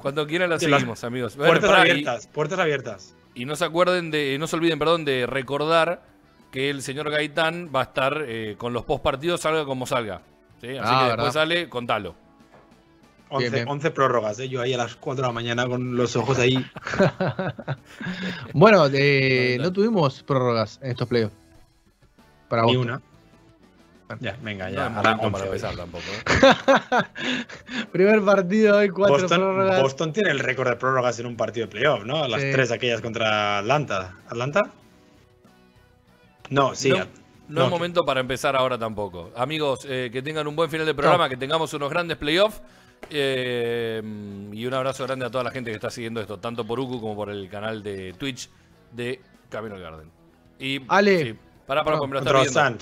D: Cuando quieran la seguimos, amigos. Bueno,
B: Puertas
D: y-
B: abiertas, puertas abiertas.
D: Y no se acuerden de, no se olviden, perdón, de recordar que el señor Gaitán va a estar eh, con los post partidos, salga como salga. ¿sí? Así
A: Ah,
D: que
A: verdad.
D: después sale, contalo.
B: 11,
A: bien.
B: 11 prórrogas, ¿eh? yo ahí a las 4 de la mañana con los ojos ahí.
A: Bueno, eh,
D: Bueno,
A: no tuvimos prórrogas en estos playoffs. Para
B: Ni
A: vos.
B: una. Ya, venga,
D: No
B: ya.
D: es momento
B: arranca
D: para empezar tampoco. ¿eh?
A: Primer partido hoy, cuatro
B: Boston,
A: prórrogas.
B: Boston tiene el récord de prórrogas en un partido de playoff, ¿no? Las
A: Sí.
B: tres aquellas contra Atlanta. ¿Atlanta? No, sí.
D: no, no
B: no,
D: es momento para empezar ahora tampoco. Amigos, eh, que tengan un buen final de programa, que tengamos unos grandes playoffs. eh, y un abrazo grande a toda la gente que está siguiendo esto, tanto por Uku como por el canal de Twitch de Camino al Garden. Y,
A: Ale.
D: Sí, pará, pará,
A: No,
D: me lo está.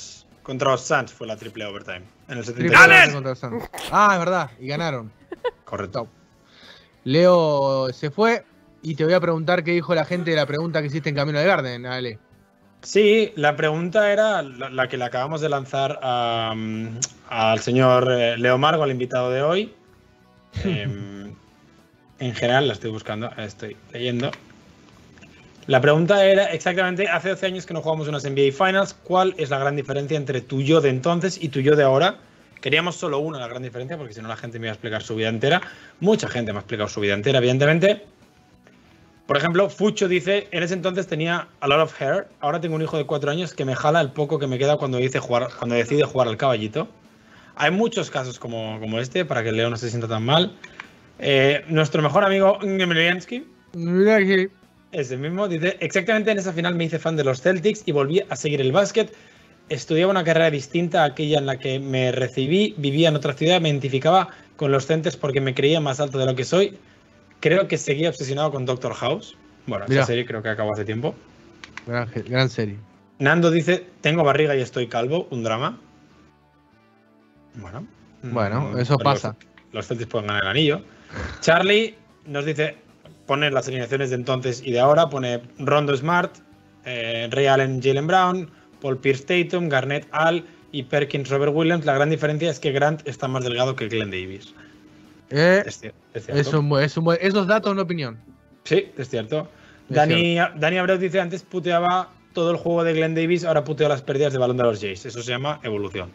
B: Contra los Suns fue la triple overtime. En el
A: Triple
B: 73.
A: overtime contra el Suns. Ah, es verdad, y ganaron.
B: Correcto.
A: Leo se fue y te voy a preguntar qué dijo la gente de la pregunta que hiciste en Camino de Garden, Ale.
B: Sí, la pregunta era la, la que le acabamos de lanzar a, mm, al señor eh, Leo Margo, al invitado de hoy. Em, en general, la estoy buscando, estoy leyendo. La pregunta era exactamente, hace 12 años que no jugamos unas NBA Finals, ¿cuál es la gran diferencia entre tu yo de entonces y tu yo de ahora? Queríamos solo una, la gran diferencia, porque si no la gente me iba a explicar su vida entera. Mucha gente me ha explicado su vida entera, evidentemente. Por ejemplo, Fucho dice, en ese entonces tenía a lot of hair, ahora tengo un hijo de cuatro años que me jala el poco que me queda cuando, jugar, cuando decide jugar al caballito. Hay muchos casos como, como este, para que Leo no se sienta tan mal. Eh, nuestro mejor amigo Ngemeliansky, ese mismo, dice, exactamente en esa final me hice fan de los Celtics y volví a seguir el básquet. Estudiaba una carrera distinta a aquella en la que me recibí, vivía en otra ciudad, me identificaba con los Celtics porque me creía más alto de lo que soy. Creo que seguía obsesionado con Doctor House. Bueno, esa serie creo que acabó hace tiempo.
A: Gran, gran serie.
B: Nando dice, tengo barriga y estoy calvo, un drama. Bueno.
A: Bueno, mm, eso pasa.
B: Los, los Celtics pueden ganar el anillo. Charlie nos dice, pone las alineaciones de entonces y de ahora, pone Rondo Smart, eh, Ray Allen, Jalen Brown, Paul Pierce Tatum, Garnett Al y Perkins Robert Williams. La gran diferencia es que Grant está más delgado que Glenn Davis.
A: Eh, es, esos datos una opinión.
B: Sí, es cierto. Dani, Dani Abreu dice antes puteaba todo el juego de Glenn Davis, ahora putea las pérdidas de balón de los Jays. Eso se llama evolución.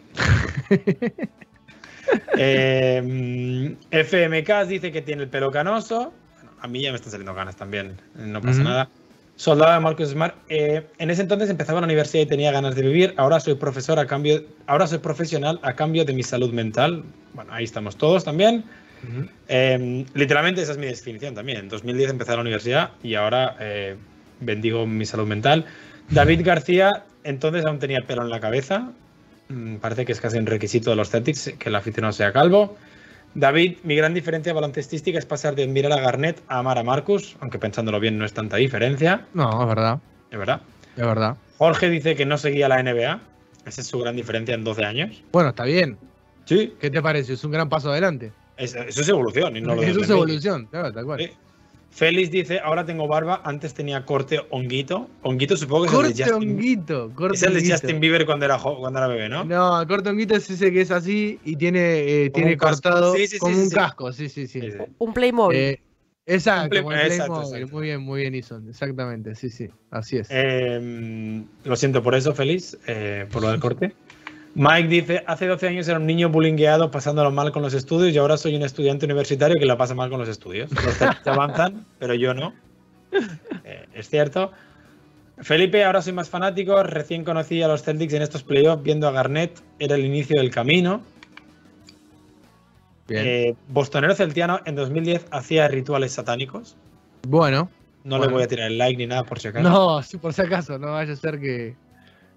B: eh, FMK dice que tiene el pelo canoso. A mí ya me están saliendo ganas también, no pasa nada. Soldado de Marcus Smart. Eh, en ese entonces empezaba la universidad y tenía ganas de vivir. Ahora soy profesor a cambio, ahora soy profesional a cambio de mi salud mental. Bueno, ahí estamos todos también. eh, literalmente esa es mi definición también. En 2010 empecé la universidad y ahora eh, bendigo mi salud mental. David García entonces aún tenía pelo en la cabeza. Mm, parece que es casi un requisito de los Celtics que el aficionado sea calvo. David, mi gran diferencia baloncestística es pasar de admirar a Garnett a amar a Marcus, aunque pensándolo bien no es tanta diferencia.
A: No, es verdad.
B: Es verdad.
A: Es verdad.
B: Jorge dice que no seguía la NBA. Esa es su gran diferencia en 12 años.
A: Bueno, está bien.
B: Sí.
A: ¿Qué te parece? Es un gran paso adelante.
B: Es, eso es evolución. Y no lo
A: eso es evolución, claro, tal cual.
B: Sí. Félix dice, ahora tengo barba, antes tenía corte honguito. Honguito supongo que
A: corte
B: es el de Justin,
A: honguito. Corte
B: es el de
A: honguito.
B: Justin Bieber cuando era, cuando era bebé, ¿no?
A: No, corte honguito es ese que es así y tiene, eh, tiene cortado
B: Sí,
A: como
B: sí,
A: un
B: sí.
A: casco. Sí, sí, sí.
C: Un Playmobil.
A: Eh, exacto,
B: Un Play-
A: como el
B: exacto,
A: Playmobil.
B: exacto.
A: Muy bien, muy bien, Ison. Exactamente, sí, sí. Así es.
B: Eh, lo siento por eso, Félix, eh, por lo del corte. Mike dice, hace 12 años era un niño bullyingueado pasándolo mal con los estudios y ahora soy un estudiante universitario que lo pasa mal con los estudios. Los Celtics avanzan, pero yo no. Eh, es cierto. Felipe, ahora soy más fanático. Recién conocí a los Celtics en estos playoffs viendo a Garnett. Era el inicio del camino.
A: Bien.
B: Eh, Bostonero Celtiano en 2010 hacía rituales satánicos.
A: bueno.
B: No
A: Bueno.
B: le voy a tirar el like ni nada por si acaso.
A: No, por si acaso, no vaya a ser que,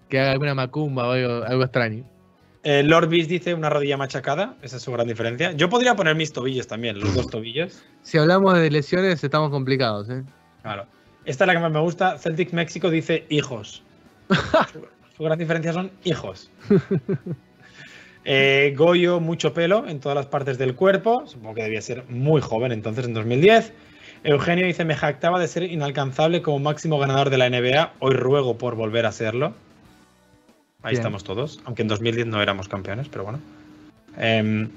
A: que haga alguna macumba o algo, algo extraño.
B: Eh, Lord Beast dice una rodilla machacada, esa es su gran diferencia. Yo podría poner mis tobillos también, los dos tobillos.
A: Si hablamos de lesiones, estamos complicados, ¿eh?
B: Claro. Esta es la que más me gusta. Celtic México dice hijos. su, su gran diferencia son hijos. Eh, Goyo, mucho pelo en todas las partes del cuerpo. Supongo que debía ser muy joven entonces, en 2010. Eugenio dice, me jactaba de ser inalcanzable como máximo ganador de la NBA. Hoy ruego por volver a serlo. Ahí
A: Bien.
B: estamos todos. Aunque en 2010 no éramos campeones, pero bueno. Em,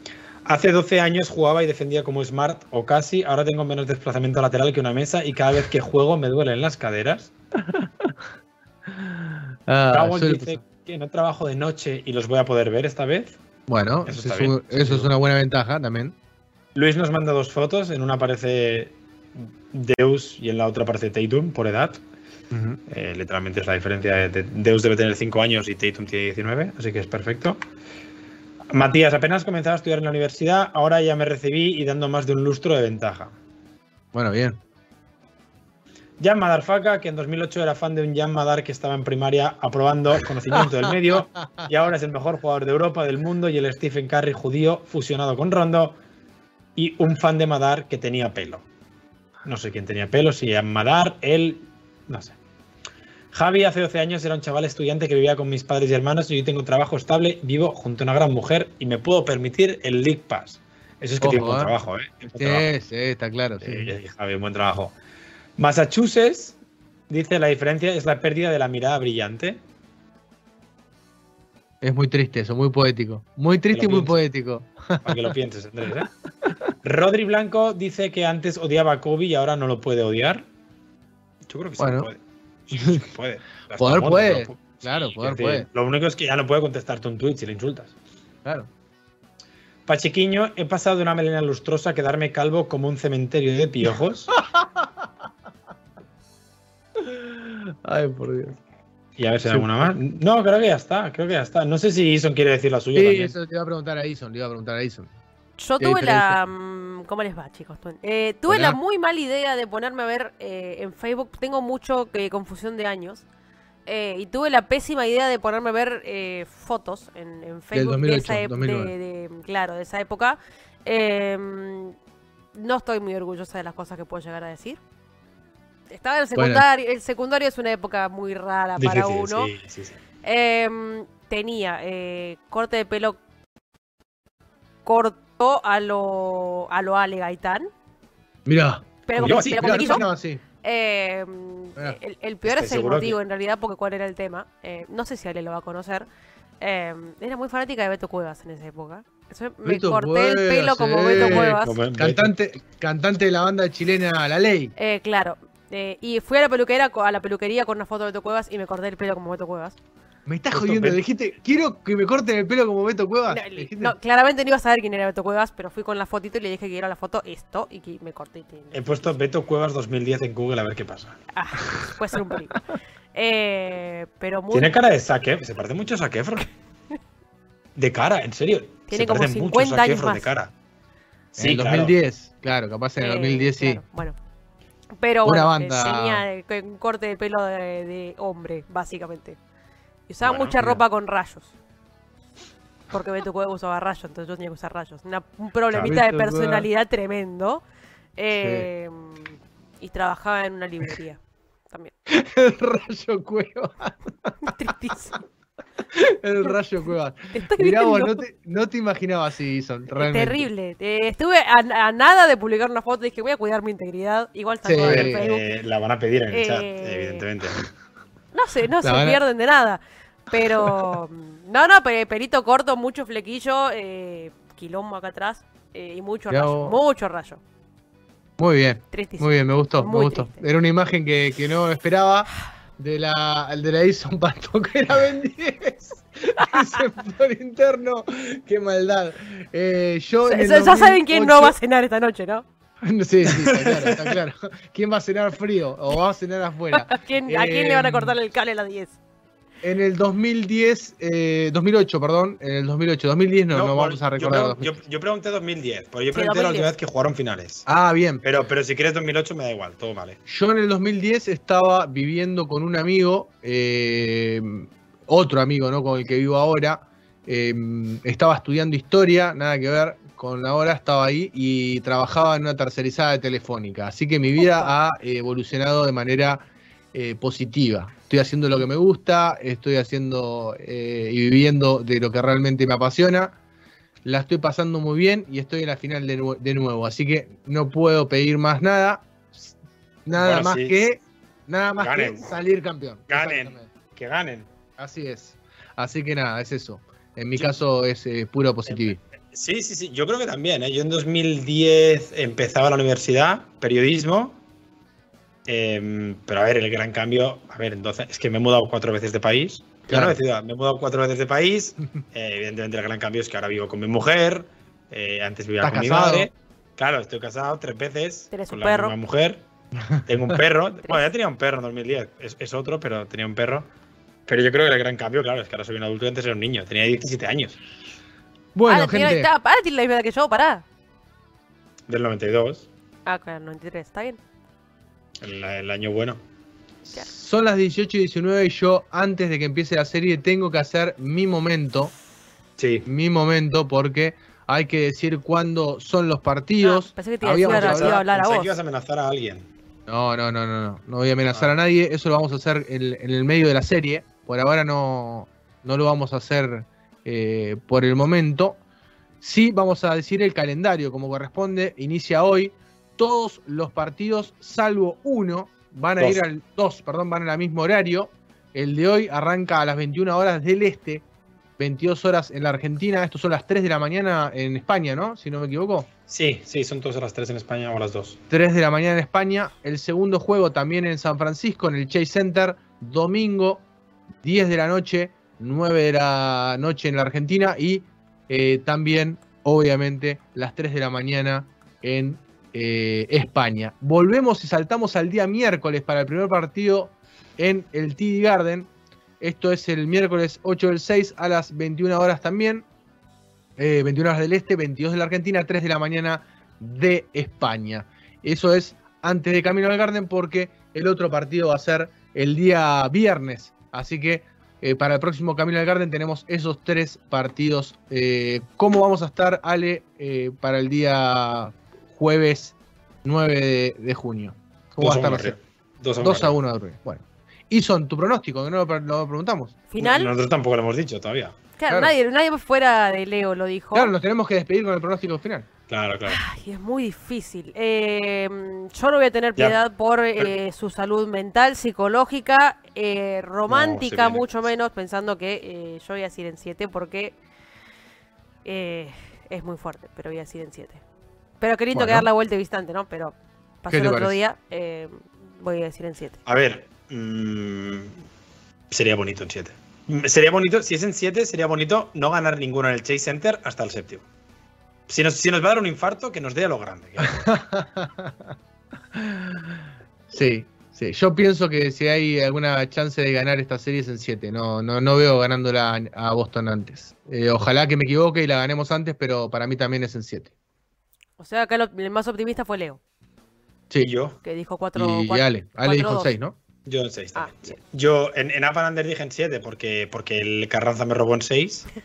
B: hace 12 años jugaba y defendía como Smart o casi. Ahora tengo menos desplazamiento lateral que una mesa y cada vez que juego me duelen las caderas.
A: Ah,
B: dice que no trabajo de noche y los voy a poder ver esta vez.
A: bueno,
B: Eso
A: es,
B: bien,
A: eso es una buena ventaja también.
B: Luis nos manda dos fotos. En una aparece Deus y en la otra aparece Tatum por edad. Eh, literalmente es la diferencia. De, de- Deus debe tener 5 años y Tatum tiene 19, así que es perfecto. Matías, apenas comenzaba a estudiar en la universidad, ahora ya me recibí y dando más de un lustro de ventaja.
A: Bueno, bien.
B: Jan Madarfaka, que en 2008 era fan de un Jan Madar que estaba en primaria aprobando conocimiento del medio y ahora es el mejor jugador de Europa, del mundo y el Stephen Curry judío fusionado con Rondo y un fan de Madar que tenía pelo. No sé quién tenía pelo, si Jan Madar, él, no sé. Javi hace 12 años era un chaval estudiante que vivía con mis padres y hermanos y hoy tengo trabajo estable, vivo junto a una gran mujer y me puedo permitir el League Pass. Eso es que
A: Ojo,
B: tiene buen
A: eh.
B: trabajo, ¿eh? Trabajo.
A: Sí, sí, está claro. sí.
B: Javi, buen trabajo. Massachusetts dice la diferencia es la pérdida de la mirada brillante.
A: Es muy triste eso, muy poético. Muy triste y muy poético.
B: Para que lo pienses, Andrés. ¿eh? Rodri Blanco dice que antes odiaba a Kobe y ahora no lo puede odiar. Yo creo que sí puede. Sí, sí puede.
A: Poder
B: muerto,
A: puede.
B: pero-
A: Claro, poder
B: decir,
A: puede.
B: Lo único es que ya no puede contestarte un tweet si le insultas.
A: Claro.
B: Pachequiño, he pasado de una melena lustrosa a quedarme calvo como un cementerio de piojos.
A: Ay, por Dios.
B: y a ver si hay
A: Sí.
B: alguna más. No, creo que ya está. Creo que ya está. No sé si Ison quiere decir la suya.
A: Sí,
B: también.
A: eso te iba a preguntar a Ison, le iba a preguntar a Ison.
C: Yo
A: ¿Qué
C: tuve la. ¿Cómo les va, chicos? Eh, tuve
A: Hola.
C: la muy mala idea de ponerme a ver eh, en Facebook. Tengo mucho eh, confusión de años. eh, y tuve la pésima idea de ponerme a ver fotos en, en Facebook
A: 2008,
C: de, esa ep-
A: 2009.
C: de- de- claro, de esa época. Eh, no estoy muy orgullosa de las cosas que puedo llegar a decir. Estaba en el
A: Bueno.
C: secundario. El secundario es una época muy rara para uno.
B: sí, sí, sí.
C: Em, tenía eh, corte de pelo corto a lo a lo Ale Gaitán.
A: Mirá.
C: Pero como,
B: sí,
C: pero
A: mirá,
C: como
A: no
C: quiso.
A: no, así.
C: Em, el, el peor
B: Estoy
C: es el motivo
B: que-
C: en realidad, porque cuál era el tema. Eh, no sé si Ale lo va a conocer. Em, era muy fanática de Beto Cuevas en esa época. Eso me
A: Beto
C: corté el
A: Cuevas,
C: pelo como
A: eh,
C: Beto Cuevas.
B: Como-
A: Cantante, cantante de la banda chilena La Ley.
C: Eh, claro. Eh, y fui a la peluquera a la peluquería con una foto de Beto Cuevas y me corté el pelo como Beto Cuevas.
A: Me estás
B: Justo
A: jodiendo,
B: Beto-
A: le dijiste, quiero que me corten el pelo como Beto Cuevas.
C: No,
A: Le
C: claramente no iba a saber quién era Beto Cuevas, pero fui con la fotito y le dije que era la foto esto y que me corté. y-
B: He puesto Beto Cuevas 2010 en Google a ver qué pasa.
C: Ah, puede ser un peligro. Eh, pero muy.
B: Tiene cara de Efron, Se parece mucho a Zac Efron. De cara, en serio.
C: Tiene
B: Se
C: como
B: parece mucho a
C: 50
B: Zac
C: años más.
B: de cara.
A: en el 2010, claro, capaz en el
C: eh,
A: 2010 sí.
C: claro, bueno. Pero
A: Una
C: bueno,
A: banda.
C: eh, tenía un corte de pelo de, de hombre, básicamente. Y usaba
B: Bueno,
C: mucha
A: mira.
C: ropa con rayos. Porque Beto Cuevas usaba rayos, entonces yo tenía que usar rayos. Una- un problemita de personalidad tremendo. Eh, Y trabajaba en una librería. También.
A: El rayo Cuevas.
C: Tristísimo.
A: El rayo
C: estoy
A: Mirá vos, no te, no te imaginabas así, Ison, realmente.
C: Terrible. Eh, estuve a, a nada de publicar una foto. Dije, voy a cuidar mi integridad. Igual
A: Sí.
B: Eh, eh, la van a pedir en el chat,
C: Eh,
B: evidentemente.
C: No sé, no
A: La
C: se pierden de nada. Pero. No, no, pe- pelito corto, mucho flequillo, eh, quilombo acá atrás. eh, y mucho rayo. Mucho rayo.
A: Muy bien,
C: Tristísimo.
A: muy bien, me gustó, me
C: Muy
A: gustó.
C: triste.
A: Era una imagen que, que no esperaba de la, de la Ison Pato, que era Ben 10. Dice por interno, qué maldad. Eh, yo
C: Ya saben quién no va a
A: 2008
C: cenar esta noche, ¿no?
A: Sí, sí, está claro, está claro. ¿Quién va a cenar frío o va a cenar afuera?
C: ¿A quién, a quién le van a cortar el cable a las 10?
A: En el 2010, eh, 2008, perdón, en el 2008, 2010 no, no, vamos a recordar.
B: Yo,
A: 2008.
B: yo- yo pregunté 2010, porque yo
C: Sí,
B: pregunté la
C: 2010.
B: última vez que jugaron finales.
A: Ah, bien.
B: Pero, pero si quieres 2008 me da igual, todo vale.
A: Yo en el 2010 estaba viviendo con un amigo, eh, otro amigo, ¿no? Con el que vivo ahora. eh, estaba estudiando historia, nada que ver con la hora, estaba ahí y trabajaba en una tercerizada de telefónica. Así que mi vida ha evolucionado de manera eh, positiva. Estoy haciendo lo que me gusta, estoy haciendo eh, y viviendo de lo que realmente me apasiona. La estoy pasando muy bien y estoy en la final de, nue- de nuevo. Así que no puedo pedir más nada. Nada
B: Bueno,
A: más
B: sí.
A: que nada más
B: Ganen.
A: que salir campeón.
B: Ganen. Que ganen.
A: Así es. Así que nada, es eso. En mi caso es eh, puro positivo.
B: Sí, sí, sí, yo creo que también. ¿eh? Yo en 2010 empezaba la universidad, periodismo. em, pero a ver, el gran cambio, a ver, entonces, es que me he mudado cuatro veces de país. Ya
A: Claro.
B: no de ciudad, me he mudado cuatro veces de país. eh, evidentemente el gran cambio es que ahora vivo con mi mujer. eh, antes vivía
A: ¿Estás
B: con mi madre. Claro, estoy casado tres veces.
C: Tienes
B: con
C: un
B: la
C: perro.
B: misma mujer. Tengo un perro. bueno, ya tenía un perro en 2010. Es, es otro, pero tenía un perro. Pero yo creo que el gran cambio, claro, es que ahora soy un adulto y antes era un niño. Tenía 17 años.
A: Bueno,
C: ah,
A: gente,
C: está- pará, tiene la misma edad que yo, pará.
B: Del 92.
C: Ah, claro, 93, está bien.
B: El, el año bueno.
A: son las 18 y 19 y yo antes de que empiece la serie tengo que hacer mi momento,
B: Sí.
A: mi momento porque hay que decir cuándo son los partidos.
C: Ah, pensé que te iba a iba a hablar a vos.
B: que ibas a amenazar a alguien.
A: No, no, no, no, no. No voy a amenazar
B: Ah.
A: a nadie. Eso lo vamos a hacer en, en el medio de la serie. Por ahora no, no lo vamos a hacer eh, por el momento. Sí vamos a decir el calendario como corresponde. Inicia hoy. Todos los partidos, salvo uno, van a
B: Dos.
A: ir al. Dos, perdón, van al mismo horario. El de hoy arranca a las 21 horas del este. 22 horas en la Argentina. Estos son las 3 de la mañana en España, ¿no? Si no me equivoco.
B: Sí, sí, son todas las 3 en España o las 2.
A: 3 de la mañana en España. El segundo juego también en San Francisco, en el Chase Center. Domingo, 10 de la noche, 9 de la noche en la Argentina. Y eh, también, obviamente, las 3 de la mañana en eh, España. Volvemos y saltamos al día miércoles para el primer partido en el TD Garden. Esto es el miércoles 8 del 6 a las 21 horas también. 21 eh, horas del este, 22 de la Argentina, 3 de la mañana de España. Eso es antes de Camino al Garden porque el otro partido va a ser el día viernes. Así que eh, para el próximo Camino al Garden tenemos esos tres partidos. ¿Cómo vamos a estar, Ale, para el día jueves 9 de, junio. ¿Cómo va a estar 2 a 1 de Bueno. Y son tu pronóstico, que no lo, preguntamos.
C: ¿Final?
B: Nosotros tampoco lo hemos dicho todavía.
C: Claro, Nadie, nadie fuera de Leo lo dijo.
A: Claro, nos tenemos que despedir con el pronóstico final.
B: Claro, claro.
C: Ay, es muy difícil. Eh, yo no voy a tener piedad por eh, su salud mental, psicológica, eh, romántica, mucho menos, pensando que yo voy a decir en 7 porque es muy fuerte, pero voy a decir en 7. Pero qué lindo que dar la vuelta y vistante, ¿no? Pero pasó el otro día, eh, voy a decir en 7.
B: A ver, mmm, sería bonito en 7. Sería bonito, si es en 7, sería bonito no ganar ninguno en el Chase Center hasta el séptimo. Si nos, si nos va a dar un infarto, que nos dé a lo grande.
A: sí, sí. Yo pienso que si hay alguna chance de ganar esta serie es en 7. No, no, no veo ganándola a Boston antes. Eh, ojalá que me equivoque y la ganemos antes, pero para mí también es en 7.
C: O sea, acá el más optimista fue Leo.
A: Sí, yo.
C: Que dijo 4.
A: Y, Ale. Ale dijo 6, ¿no?
B: Yo en 6 ah, Yo en, en dije en 7 porque, porque el Carranza me robó en 6.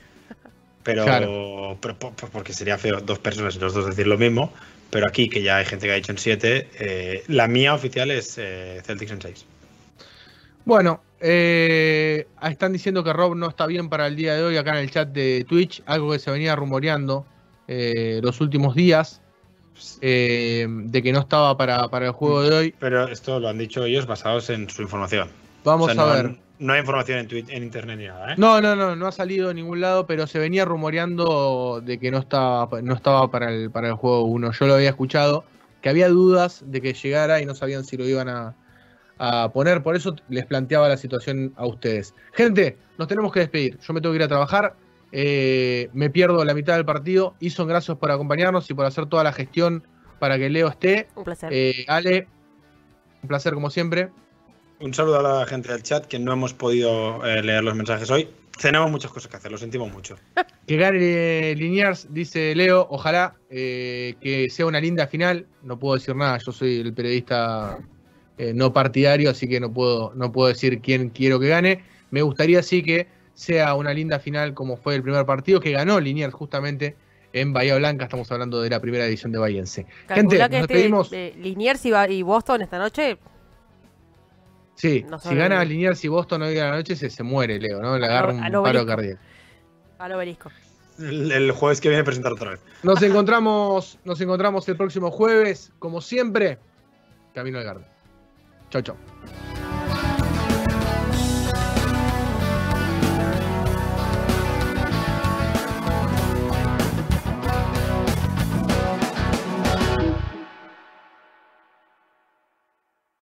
B: Pero, pero, porque sería feo dos personas y los dos decir lo mismo. Pero aquí, que ya hay gente que ha dicho en 7, eh, la mía oficial es eh, Celtics en 6.
A: Bueno, eh, están diciendo que Rob no está bien para el día de hoy acá en el chat de Twitch, algo que se venía rumoreando los últimos días. Eh, de que no estaba para, el juego de hoy.
B: Pero esto lo han dicho ellos basados en su información.
A: Vamos a ver.
B: No hay información en, en internet ni nada, ¿eh?
A: No, no, no, no ha salido de ningún lado, pero se venía rumoreando de que no estaba, no estaba para, el, para el juego 1. Yo lo había escuchado, que había dudas de que llegara y no sabían si lo iban a, a poner. Por eso les planteaba la situación a ustedes. Gente, nos tenemos que despedir. Yo me tengo que ir a trabajar. Eh, me pierdo la mitad del partido. Ison, gracias por acompañarnos y por hacer toda la gestión para que Leo esté.
C: Un placer.
A: Eh, Ale, un placer como siempre.
B: Un saludo a la gente del chat que no hemos podido eh, leer los mensajes hoy. Tenemos muchas cosas que hacer, lo sentimos mucho.
A: que gane Liniers, dice Leo. Ojalá que sea una linda final. No puedo decir nada, yo soy el periodista no partidario, así que no puedo, no puedo decir quién quiero que gane. Me gustaría sí que sea una linda final como fue el primer partido que ganó Liniers justamente en Bahía Blanca. Estamos hablando de la primera edición de Bahiense.
C: Gente, nos este, despedimos. Eh, Liniers y, Boston esta noche.
A: Sí, si gana Liniers y Boston hoy a la noche se, se muere Leo, ¿no? Le agarra un paro cardíaco.
C: Al obelisco.
B: El, el, jueves que viene a presentar otra vez.
A: Nos encontramos, nos encontramos el próximo jueves, como siempre, Camino al Garden. Chau, chau.